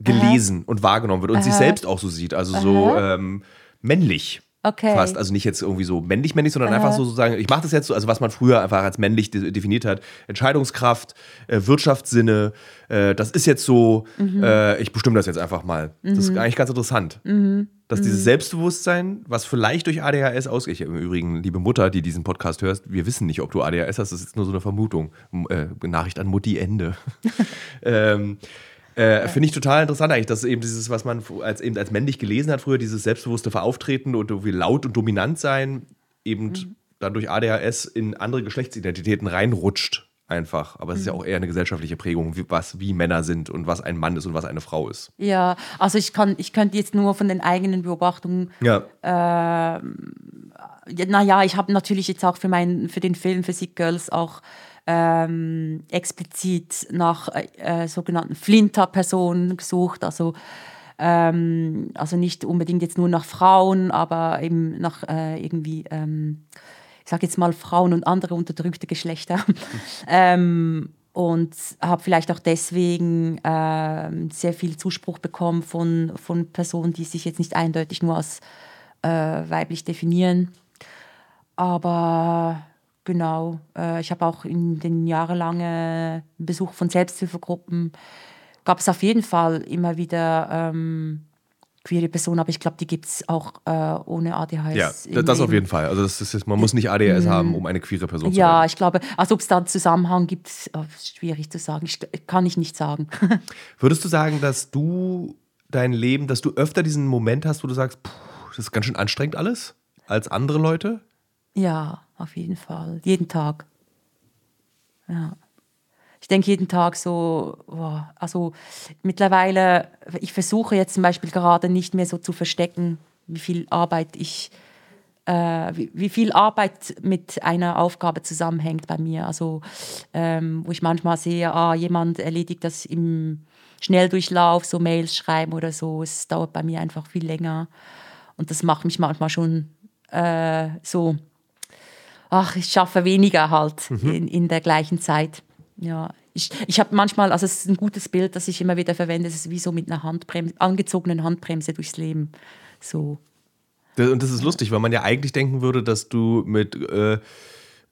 gelesen Aha. und wahrgenommen wird und Aha. sich selbst auch so sieht. Also so ähm, männlich. Okay. Fast. Also nicht jetzt irgendwie so männlich, männlich, sondern Aha. einfach so sozusagen, ich mache das jetzt so, also was man früher einfach als männlich de definiert hat. Entscheidungskraft, äh, Wirtschaftssinne, äh, das ist jetzt so, mhm. äh, ich bestimme das jetzt einfach mal. Mhm. Das ist mhm. eigentlich ganz interessant. Mhm. Dass dieses mhm. Selbstbewusstsein, was vielleicht durch ADHS ausgeht, im Übrigen, liebe Mutter, die diesen Podcast hörst, wir wissen nicht, ob du ADHS hast, das ist nur so eine Vermutung. Äh, Nachricht an Mutti Ende. ähm, äh, Finde ich total interessant eigentlich, dass eben dieses, was man als, eben als männlich gelesen hat früher, dieses selbstbewusste Verauftreten und irgendwie laut und dominant sein, eben mhm. dann durch ADHS in andere Geschlechtsidentitäten reinrutscht einfach. Aber es ist ja mhm. auch eher eine gesellschaftliche Prägung, wie, was wie Männer sind und was ein Mann ist und was eine Frau ist. Ja, also ich kann, ich könnte jetzt nur von den eigenen Beobachtungen. Ja. Äh, naja, ich habe natürlich jetzt auch für, mein, für den Film Physik Girls auch ähm, explizit nach äh, sogenannten Flinter-Personen gesucht, also ähm, also nicht unbedingt jetzt nur nach Frauen, aber eben nach äh, irgendwie, ähm, ich sage jetzt mal Frauen und andere unterdrückte Geschlechter. ähm, und habe vielleicht auch deswegen äh, sehr viel Zuspruch bekommen von, von Personen, die sich jetzt nicht eindeutig nur als äh, weiblich definieren. Aber Genau. Äh, ich habe auch in den jahrelangen Besuch von Selbsthilfegruppen, gab es auf jeden Fall immer wieder ähm, queere Personen, aber ich glaube, die gibt es auch äh, ohne ADHS. Ja, das auf jeden Fall. Also das ist, man muss nicht ADHS mhm. haben, um eine queere Person zu ja, werden. Ja, ich glaube, also ob es da einen Zusammenhang gibt, oh, ist schwierig zu sagen. Ich, kann ich nicht sagen. Würdest du sagen, dass du dein Leben, dass du öfter diesen Moment hast, wo du sagst, das ist ganz schön anstrengend alles, als andere Leute? Ja, auf jeden Fall. Jeden Tag. Ja. Ich denke jeden Tag so, oh, also mittlerweile, ich versuche jetzt zum Beispiel gerade nicht mehr so zu verstecken, wie viel Arbeit ich, äh, wie, wie, viel Arbeit mit einer Aufgabe zusammenhängt bei mir. Also ähm, wo ich manchmal sehe, ah, jemand erledigt das im Schnelldurchlauf, so Mails schreiben oder so. Es dauert bei mir einfach viel länger. Und das macht mich manchmal schon äh, so ach, ich schaffe weniger halt mhm. in, in der gleichen Zeit. Ja, ich, ich habe manchmal, also es ist ein gutes Bild, das ich immer wieder verwende, es ist wie so mit einer Handbremse, angezogenen Handbremse durchs Leben. So. Und das ist lustig, weil man ja eigentlich denken würde, dass du mit äh,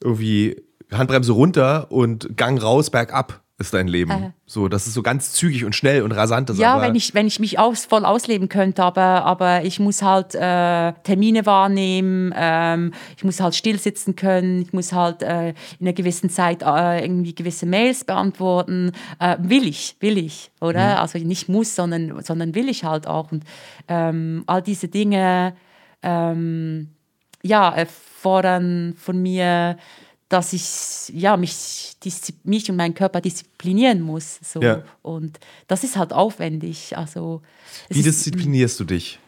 irgendwie Handbremse runter und Gang raus, bergab ist dein Leben. Äh. So, das ist so ganz zügig und schnell und rasant ist. Ja, wenn ich, wenn ich mich aus, voll ausleben könnte, aber, aber ich muss halt äh, Termine wahrnehmen, ähm, ich muss halt still sitzen können, ich muss halt äh, in einer gewissen Zeit äh, irgendwie gewisse Mails beantworten. Äh, will ich, will ich, oder? Mhm. Also nicht muss, sondern, sondern will ich halt auch. Und ähm, all diese Dinge, ähm, ja, fordern von mir dass ich ja, mich, mich und meinen Körper disziplinieren muss. So. Ja. Und das ist halt aufwendig. Also, Wie disziplinierst ist, du dich?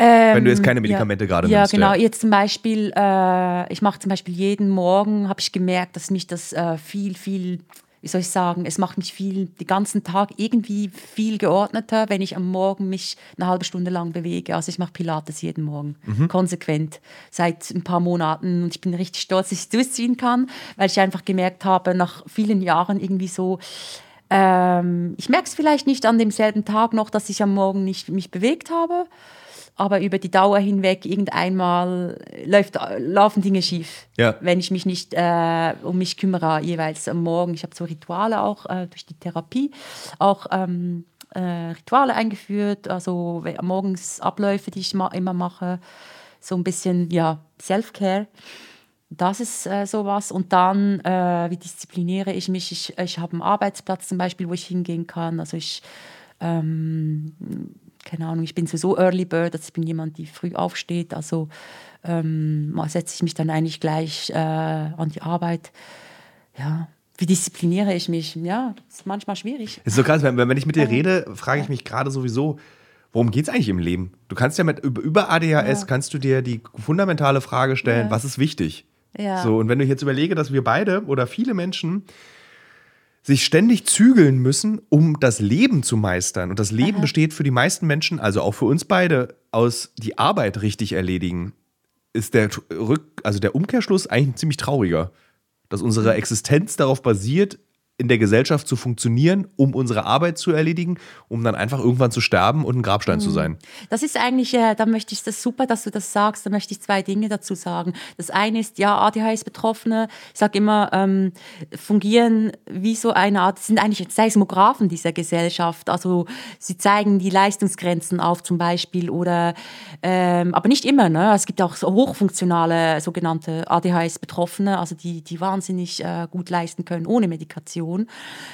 Ähm, Wenn du jetzt keine Medikamente ja, gerade ja, nimmst. Genau. Ja, genau. Jetzt zum Beispiel, äh, ich mache zum Beispiel jeden Morgen, habe ich gemerkt, dass mich das äh, viel, viel wie soll ich sagen, es macht mich viel, den ganzen Tag irgendwie viel geordneter, wenn ich am Morgen mich eine halbe Stunde lang bewege. Also ich mache Pilates jeden Morgen, mhm. konsequent, seit ein paar Monaten. Und ich bin richtig stolz, dass ich es durchziehen kann, weil ich einfach gemerkt habe, nach vielen Jahren irgendwie so, ähm, ich merke es vielleicht nicht an demselben Tag noch, dass ich am Morgen nicht mich bewegt habe aber über die Dauer hinweg irgendeinmal läuft, laufen Dinge schief, ja. wenn ich mich nicht äh, um mich kümmere, jeweils am Morgen. Ich habe so Rituale auch äh, durch die Therapie, auch ähm, äh, Rituale eingeführt, also morgens Abläufe, die ich ma immer mache, so ein bisschen ja, Self-Care. Das ist äh, sowas. Und dann, äh, wie diszipliniere ich mich? Ich, ich habe einen Arbeitsplatz zum Beispiel, wo ich hingehen kann. Also ich, ähm, keine Ahnung, ich bin so Early Bird, also ich bin jemand, die früh aufsteht. Also ähm, setze ich mich dann eigentlich gleich äh, an die Arbeit. Ja, wie diszipliniere ich mich? Ja, das ist manchmal schwierig. ist so krass, wenn, wenn ich mit dir rede, frage ich mich gerade sowieso, worum geht es eigentlich im Leben? Du kannst ja mit über ADHS ja. kannst du dir die fundamentale Frage stellen, ja. was ist wichtig? Ja. So, und wenn du jetzt überlege, dass wir beide oder viele Menschen sich ständig zügeln müssen, um das Leben zu meistern. Und das Leben Aha. besteht für die meisten Menschen, also auch für uns beide, aus die Arbeit richtig erledigen, ist der Rück, also der Umkehrschluss eigentlich ein ziemlich trauriger. Dass unsere mhm. Existenz darauf basiert, in der Gesellschaft zu funktionieren, um unsere Arbeit zu erledigen, um dann einfach irgendwann zu sterben und ein Grabstein mhm. zu sein. Das ist eigentlich, äh, da möchte ich das super, dass du das sagst, da möchte ich zwei Dinge dazu sagen. Das eine ist, ja, ADHS-Betroffene, ich sage immer, ähm, fungieren wie so eine Art, sind eigentlich Seismographen dieser Gesellschaft. Also sie zeigen die Leistungsgrenzen auf zum Beispiel oder, ähm, aber nicht immer, ne? es gibt auch so hochfunktionale sogenannte ADHS-Betroffene, also die, die wahnsinnig äh, gut leisten können ohne Medikation. Person.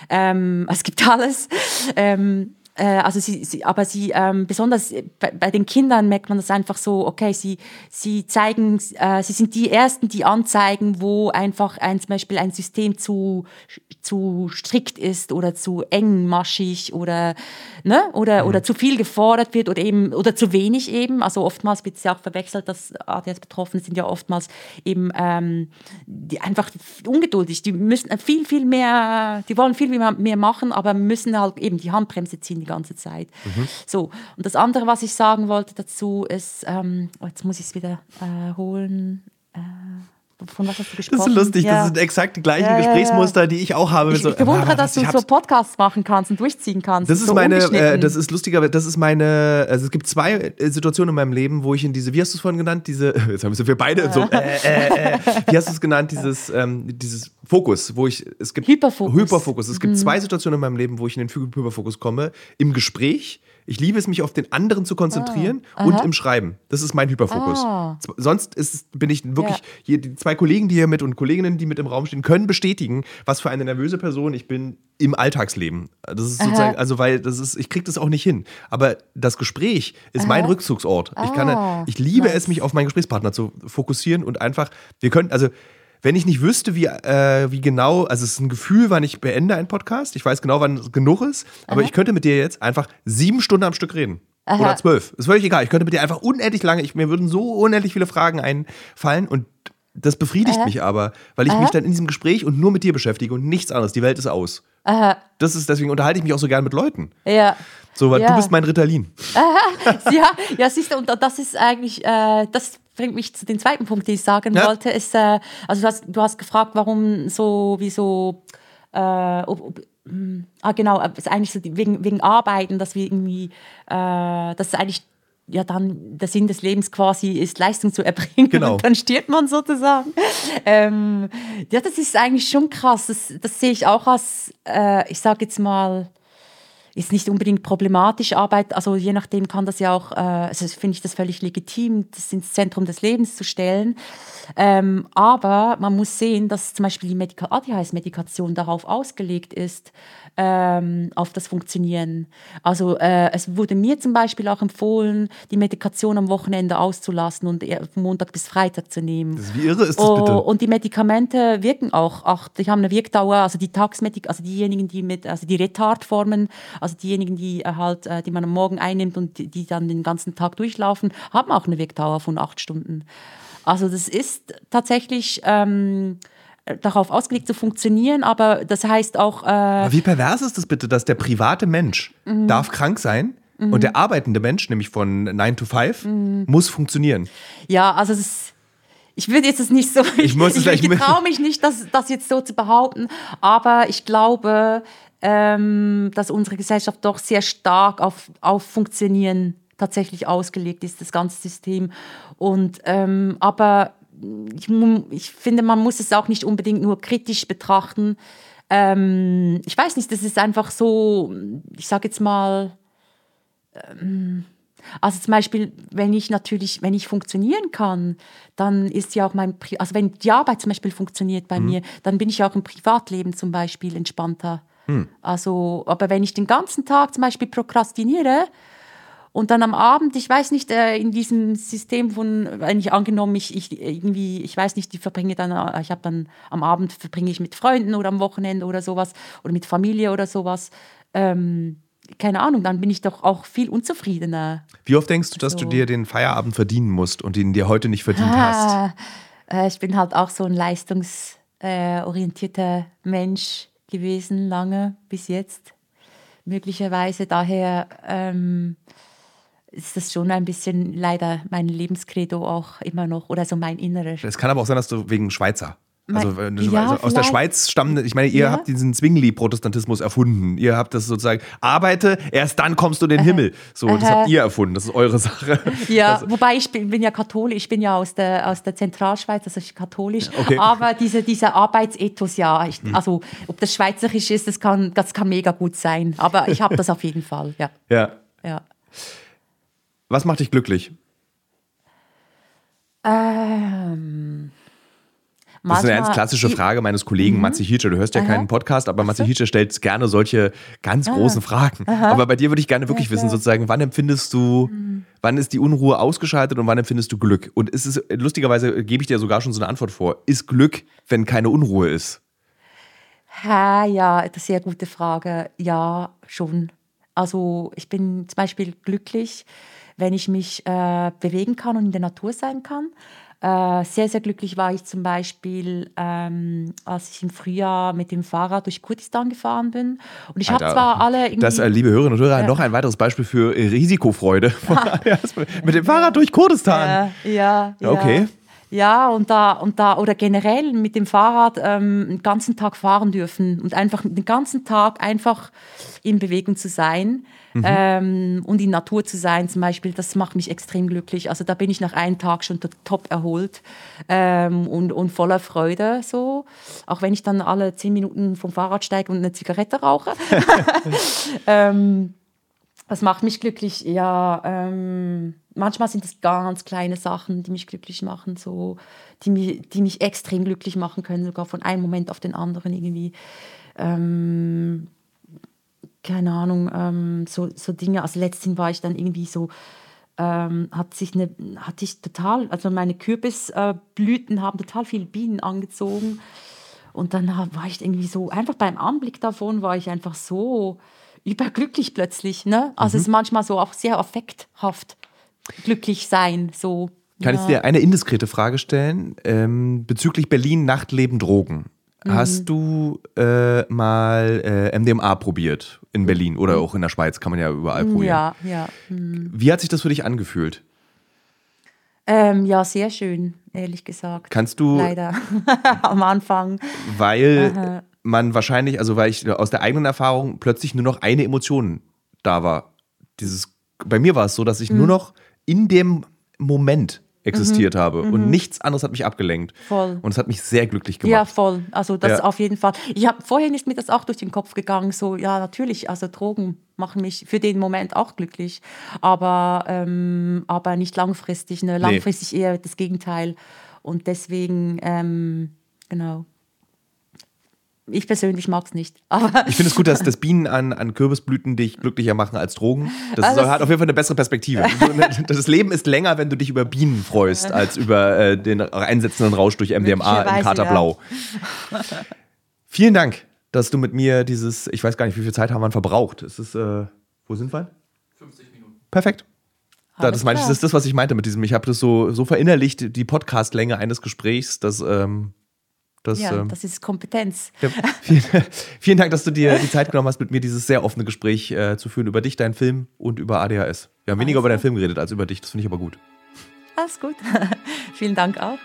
Ähm, es gibt alles. Ähm, äh, also sie, sie, aber sie, ähm, besonders bei, bei, den Kindern merkt man das einfach so, okay, sie, sie zeigen, äh, sie sind die Ersten, die anzeigen, wo einfach ein, zum Beispiel ein System zu, zu strikt ist oder zu engmaschig oder, ne, oder, mhm. oder zu viel gefordert wird oder eben, oder zu wenig eben. Also oftmals wird es ja auch verwechselt, dass ADS-Betroffene sind ja oftmals eben ähm, die einfach ungeduldig, die müssen viel, viel mehr, die wollen viel mehr machen, aber müssen halt eben die Handbremse ziehen die ganze Zeit. Mhm. So, und das andere, was ich sagen wollte dazu, ist, ähm, oh, jetzt muss ich es wieder äh, holen. Äh, von was hast du gesprochen? Das ist lustig, ja. das sind exakt die gleichen ja, Gesprächsmuster, ja, die ich auch habe. Ich, so, ich bewundere, ah, dass du so Podcasts machen kannst und durchziehen kannst. Das ist so meine, äh, das ist lustiger, das ist meine, also es gibt zwei äh, Situationen in meinem Leben, wo ich in diese, wie hast du es vorhin genannt, diese, jetzt haben wir beide so, äh, äh, äh, wie hast du es genannt, dieses, ähm, dieses Fokus, wo ich, es gibt Hyperfokus. Hyperfokus. Es gibt mhm. zwei Situationen in meinem Leben, wo ich in den Hyperfokus komme. Im Gespräch, ich liebe es, mich auf den anderen zu konzentrieren ah, und im Schreiben. Das ist mein Hyperfokus. Ah. Sonst ist, bin ich wirklich, ja. hier, die zwei Kollegen, die hier mit und Kolleginnen, die mit im Raum stehen, können bestätigen, was für eine nervöse Person ich bin im Alltagsleben. Das ist sozusagen, also weil das ist, ich kriege das auch nicht hin. Aber das Gespräch ist Aha. mein Rückzugsort. Ich kann, ah, ich liebe nice. es, mich auf meinen Gesprächspartner zu fokussieren und einfach, wir können, also wenn ich nicht wüsste, wie, äh, wie genau, also es ist ein Gefühl, wann ich beende einen Podcast. Ich weiß genau, wann es genug ist. Aber Aha. ich könnte mit dir jetzt einfach sieben Stunden am Stück reden. Aha. Oder zwölf. Ist völlig egal. Ich könnte mit dir einfach unendlich lange, ich, mir würden so unendlich viele Fragen einfallen und das befriedigt Aha. mich aber, weil ich mich dann in diesem Gespräch und nur mit dir beschäftige und nichts anderes. Die Welt ist aus. Aha. Das ist, deswegen unterhalte ich mich auch so gern mit Leuten. Ja. So, weil ja. du bist mein Ritalin. ja, ja, siehst du, und das ist eigentlich, äh, das bringt mich zu dem zweiten Punkt, den ich sagen ja. wollte. Ist, äh, also du hast, du hast gefragt, warum so, wieso, äh, ob, ob, hm, ah genau, ist eigentlich so wegen, wegen Arbeiten, dass wir irgendwie, äh, das ist eigentlich ja dann der Sinn des Lebens quasi ist, Leistung zu erbringen. Genau. Und dann stirbt man sozusagen. Ähm, ja, das ist eigentlich schon krass. Das, das sehe ich auch als, äh, ich sage jetzt mal, ist nicht unbedingt problematisch Arbeit, also je nachdem kann das ja auch, äh, also finde ich das völlig legitim, das ins Zentrum des Lebens zu stellen. Ähm, aber man muss sehen, dass zum Beispiel die Medika ADHS-Medikation darauf ausgelegt ist, ähm, auf das Funktionieren. Also äh, es wurde mir zum Beispiel auch empfohlen, die Medikation am Wochenende auszulassen und von Montag bis Freitag zu nehmen. Das, wie irre ist das bitte? Oh, und die Medikamente wirken auch, auch die haben eine Wirkdauer, also die Tagsmedik, also diejenigen, die mit, also die Retardformen, also diejenigen, die äh, halt, äh, die man am Morgen einnimmt und die, die dann den ganzen Tag durchlaufen, haben auch eine Wirkdauer von acht Stunden. Also das ist tatsächlich ähm, darauf ausgelegt zu funktionieren, aber das heißt auch. Äh wie pervers ist das bitte, dass der private Mensch mhm. darf krank sein mhm. und der arbeitende Mensch, nämlich von 9 to 5, mhm. muss funktionieren? Ja, also es ist ich würde jetzt nicht so, ich, ich, ich, ich traue mich nicht, das, das jetzt so zu behaupten, aber ich glaube, ähm, dass unsere Gesellschaft doch sehr stark auf, auf Funktionieren tatsächlich ausgelegt ist, das ganze System. Und, ähm, aber ich, ich, finde, man muss es auch nicht unbedingt nur kritisch betrachten. ähm, ich weiß nicht, das ist einfach so, ich sage jetzt mal, ähm, also zum Beispiel, wenn ich natürlich, wenn ich funktionieren kann, dann ist ja auch mein, Pri also wenn die Arbeit zum Beispiel funktioniert bei mhm. mir, dann bin ich auch im Privatleben zum Beispiel entspannter. Mhm. Also, aber wenn ich den ganzen Tag zum Beispiel prokrastiniere, und dann am Abend, ich weiß nicht, äh, in diesem System von, wenn ich angenommen, ich, ich irgendwie, ich weiß nicht, ich verbringe dann, äh, ich habe dann am Abend verbringe ich mit Freunden oder am Wochenende oder sowas oder mit Familie oder sowas. Ähm, keine Ahnung, dann bin ich doch auch viel unzufriedener. Wie oft denkst du, dass so. du dir den Feierabend verdienen musst und ihn dir heute nicht verdient ah, hast? Äh, ich bin halt auch so ein leistungsorientierter Mensch gewesen, lange bis jetzt. Möglicherweise daher ähm, ist das schon ein bisschen leider mein Lebenskredo auch immer noch oder so mein Inneres. Es kann aber auch sein, dass du wegen Schweizer. Also, ja, also aus der Schweiz stammen, ich meine, ihr ja. habt diesen Zwingli-Protestantismus erfunden. Ihr habt das sozusagen, arbeite, erst dann kommst du in den Aha. Himmel. So, Aha. das habt ihr erfunden, das ist eure Sache. Ja, also. wobei ich bin, bin, ja katholisch, ich bin ja aus der, aus der Zentralschweiz, also ich katholisch. Okay. Aber diese, dieser Arbeitsethos, ja, ich, hm. also ob das schweizerisch ist, das kann, das kann mega gut sein. Aber ich habe das auf jeden Fall, ja. Ja. ja. Was macht dich glücklich? Ähm, das ist eine ganz klassische Frage meines Kollegen mhm. Matze Hietscher. Du hörst ja Aha. keinen Podcast, aber Matze Hietscher stellt gerne solche ganz Aha. großen Fragen. Aha. Aber bei dir würde ich gerne wirklich ja, wissen, sozusagen, wann empfindest du, mhm. wann ist die Unruhe ausgeschaltet und wann empfindest du Glück? Und ist es, lustigerweise gebe ich dir sogar schon so eine Antwort vor. Ist Glück, wenn keine Unruhe ist? Ha, ja, das ist eine sehr gute Frage. Ja, schon. Also ich bin zum Beispiel glücklich, wenn ich mich äh, bewegen kann und in der Natur sein kann. Äh, sehr, sehr glücklich war ich zum Beispiel, ähm, als ich im Frühjahr mit dem Fahrrad durch Kurdistan gefahren bin. Und ich habe zwar alle. Irgendwie, das, äh, liebe Hörerinnen und Hörer, noch ein weiteres Beispiel für Risikofreude. mit dem Fahrrad durch Kurdistan. Ja, ja. Okay. Ja. Ja, und da, und da, oder generell mit dem Fahrrad ähm, den ganzen Tag fahren dürfen und einfach den ganzen Tag einfach in Bewegung zu sein mhm. ähm, und in Natur zu sein zum Beispiel, das macht mich extrem glücklich. Also da bin ich nach einem Tag schon top erholt ähm, und, und voller Freude so. Auch wenn ich dann alle zehn Minuten vom Fahrrad steige und eine Zigarette rauche. ähm, das macht mich glücklich, ja. Ähm, manchmal sind es ganz kleine Sachen, die mich glücklich machen, so, die, mich, die mich extrem glücklich machen können, sogar von einem Moment auf den anderen irgendwie. Ähm, keine Ahnung, ähm, so, so Dinge. Also letztens war ich dann irgendwie so, ähm, hat sich eine, hatte ich total, also meine Kürbisblüten haben total viele Bienen angezogen. Und dann war ich irgendwie so, einfach beim Anblick davon war ich einfach so überglücklich plötzlich. Ne? Also mhm. es ist manchmal so auch sehr affekthaft glücklich sein. So. Kann ja. ich dir eine indiskrete Frage stellen ähm, bezüglich Berlin Nachtleben Drogen? Mhm. Hast du äh, mal äh, MDMA probiert in Berlin oder auch in der Schweiz? Kann man ja überall probieren. Ja, ja. Mhm. Wie hat sich das für dich angefühlt? Ähm, ja, sehr schön, ehrlich gesagt. Kannst du. Leider. Am Anfang. Weil Aha. man wahrscheinlich, also weil ich aus der eigenen Erfahrung plötzlich nur noch eine Emotion da war. Dieses, bei mir war es so, dass ich mhm. nur noch in dem Moment existiert mhm. habe und mhm. nichts anderes hat mich abgelenkt. Voll. Und es hat mich sehr glücklich gemacht. Ja, voll. Also das ja. auf jeden Fall. Ich habe vorhin ist mir das auch durch den Kopf gegangen, so ja natürlich, also Drogen machen mich für den Moment auch glücklich, aber aber, aber nicht langfristig. Ne? Langfristig nee. eher das Gegenteil. Und deswegen, ähm, genau. Ich persönlich mag es nicht. Aber ich finde es gut, dass das Bienen an, an Kürbisblüten dich glücklicher machen als Drogen. Das also ist, hat auf jeden Fall eine bessere Perspektive. das Leben ist länger, wenn du dich über Bienen freust, als über äh, den einsetzenden Rausch durch MDMA im Katerblau. Ja. Vielen Dank, dass du mit mir dieses, ich weiß gar nicht, wie viel Zeit haben wir verbraucht. Es ist, äh, wo sind wir? 50 Minuten. Perfekt. Da, das, meine ich, das ist das, was ich meinte mit diesem. Ich habe das so, so verinnerlicht, die Podcastlänge eines Gesprächs, dass ähm, das, ja, ähm, das ist Kompetenz. Ja, vielen, vielen, Dank, dass du dir die Zeit genommen hast, mit mir dieses sehr offene Gespräch äh, zu führen über dich, deinen Film und über ADHS. Wir haben weniger über deinen Film geredet als über dich, das finde ich aber gut. Alles gut. vielen Dank auch.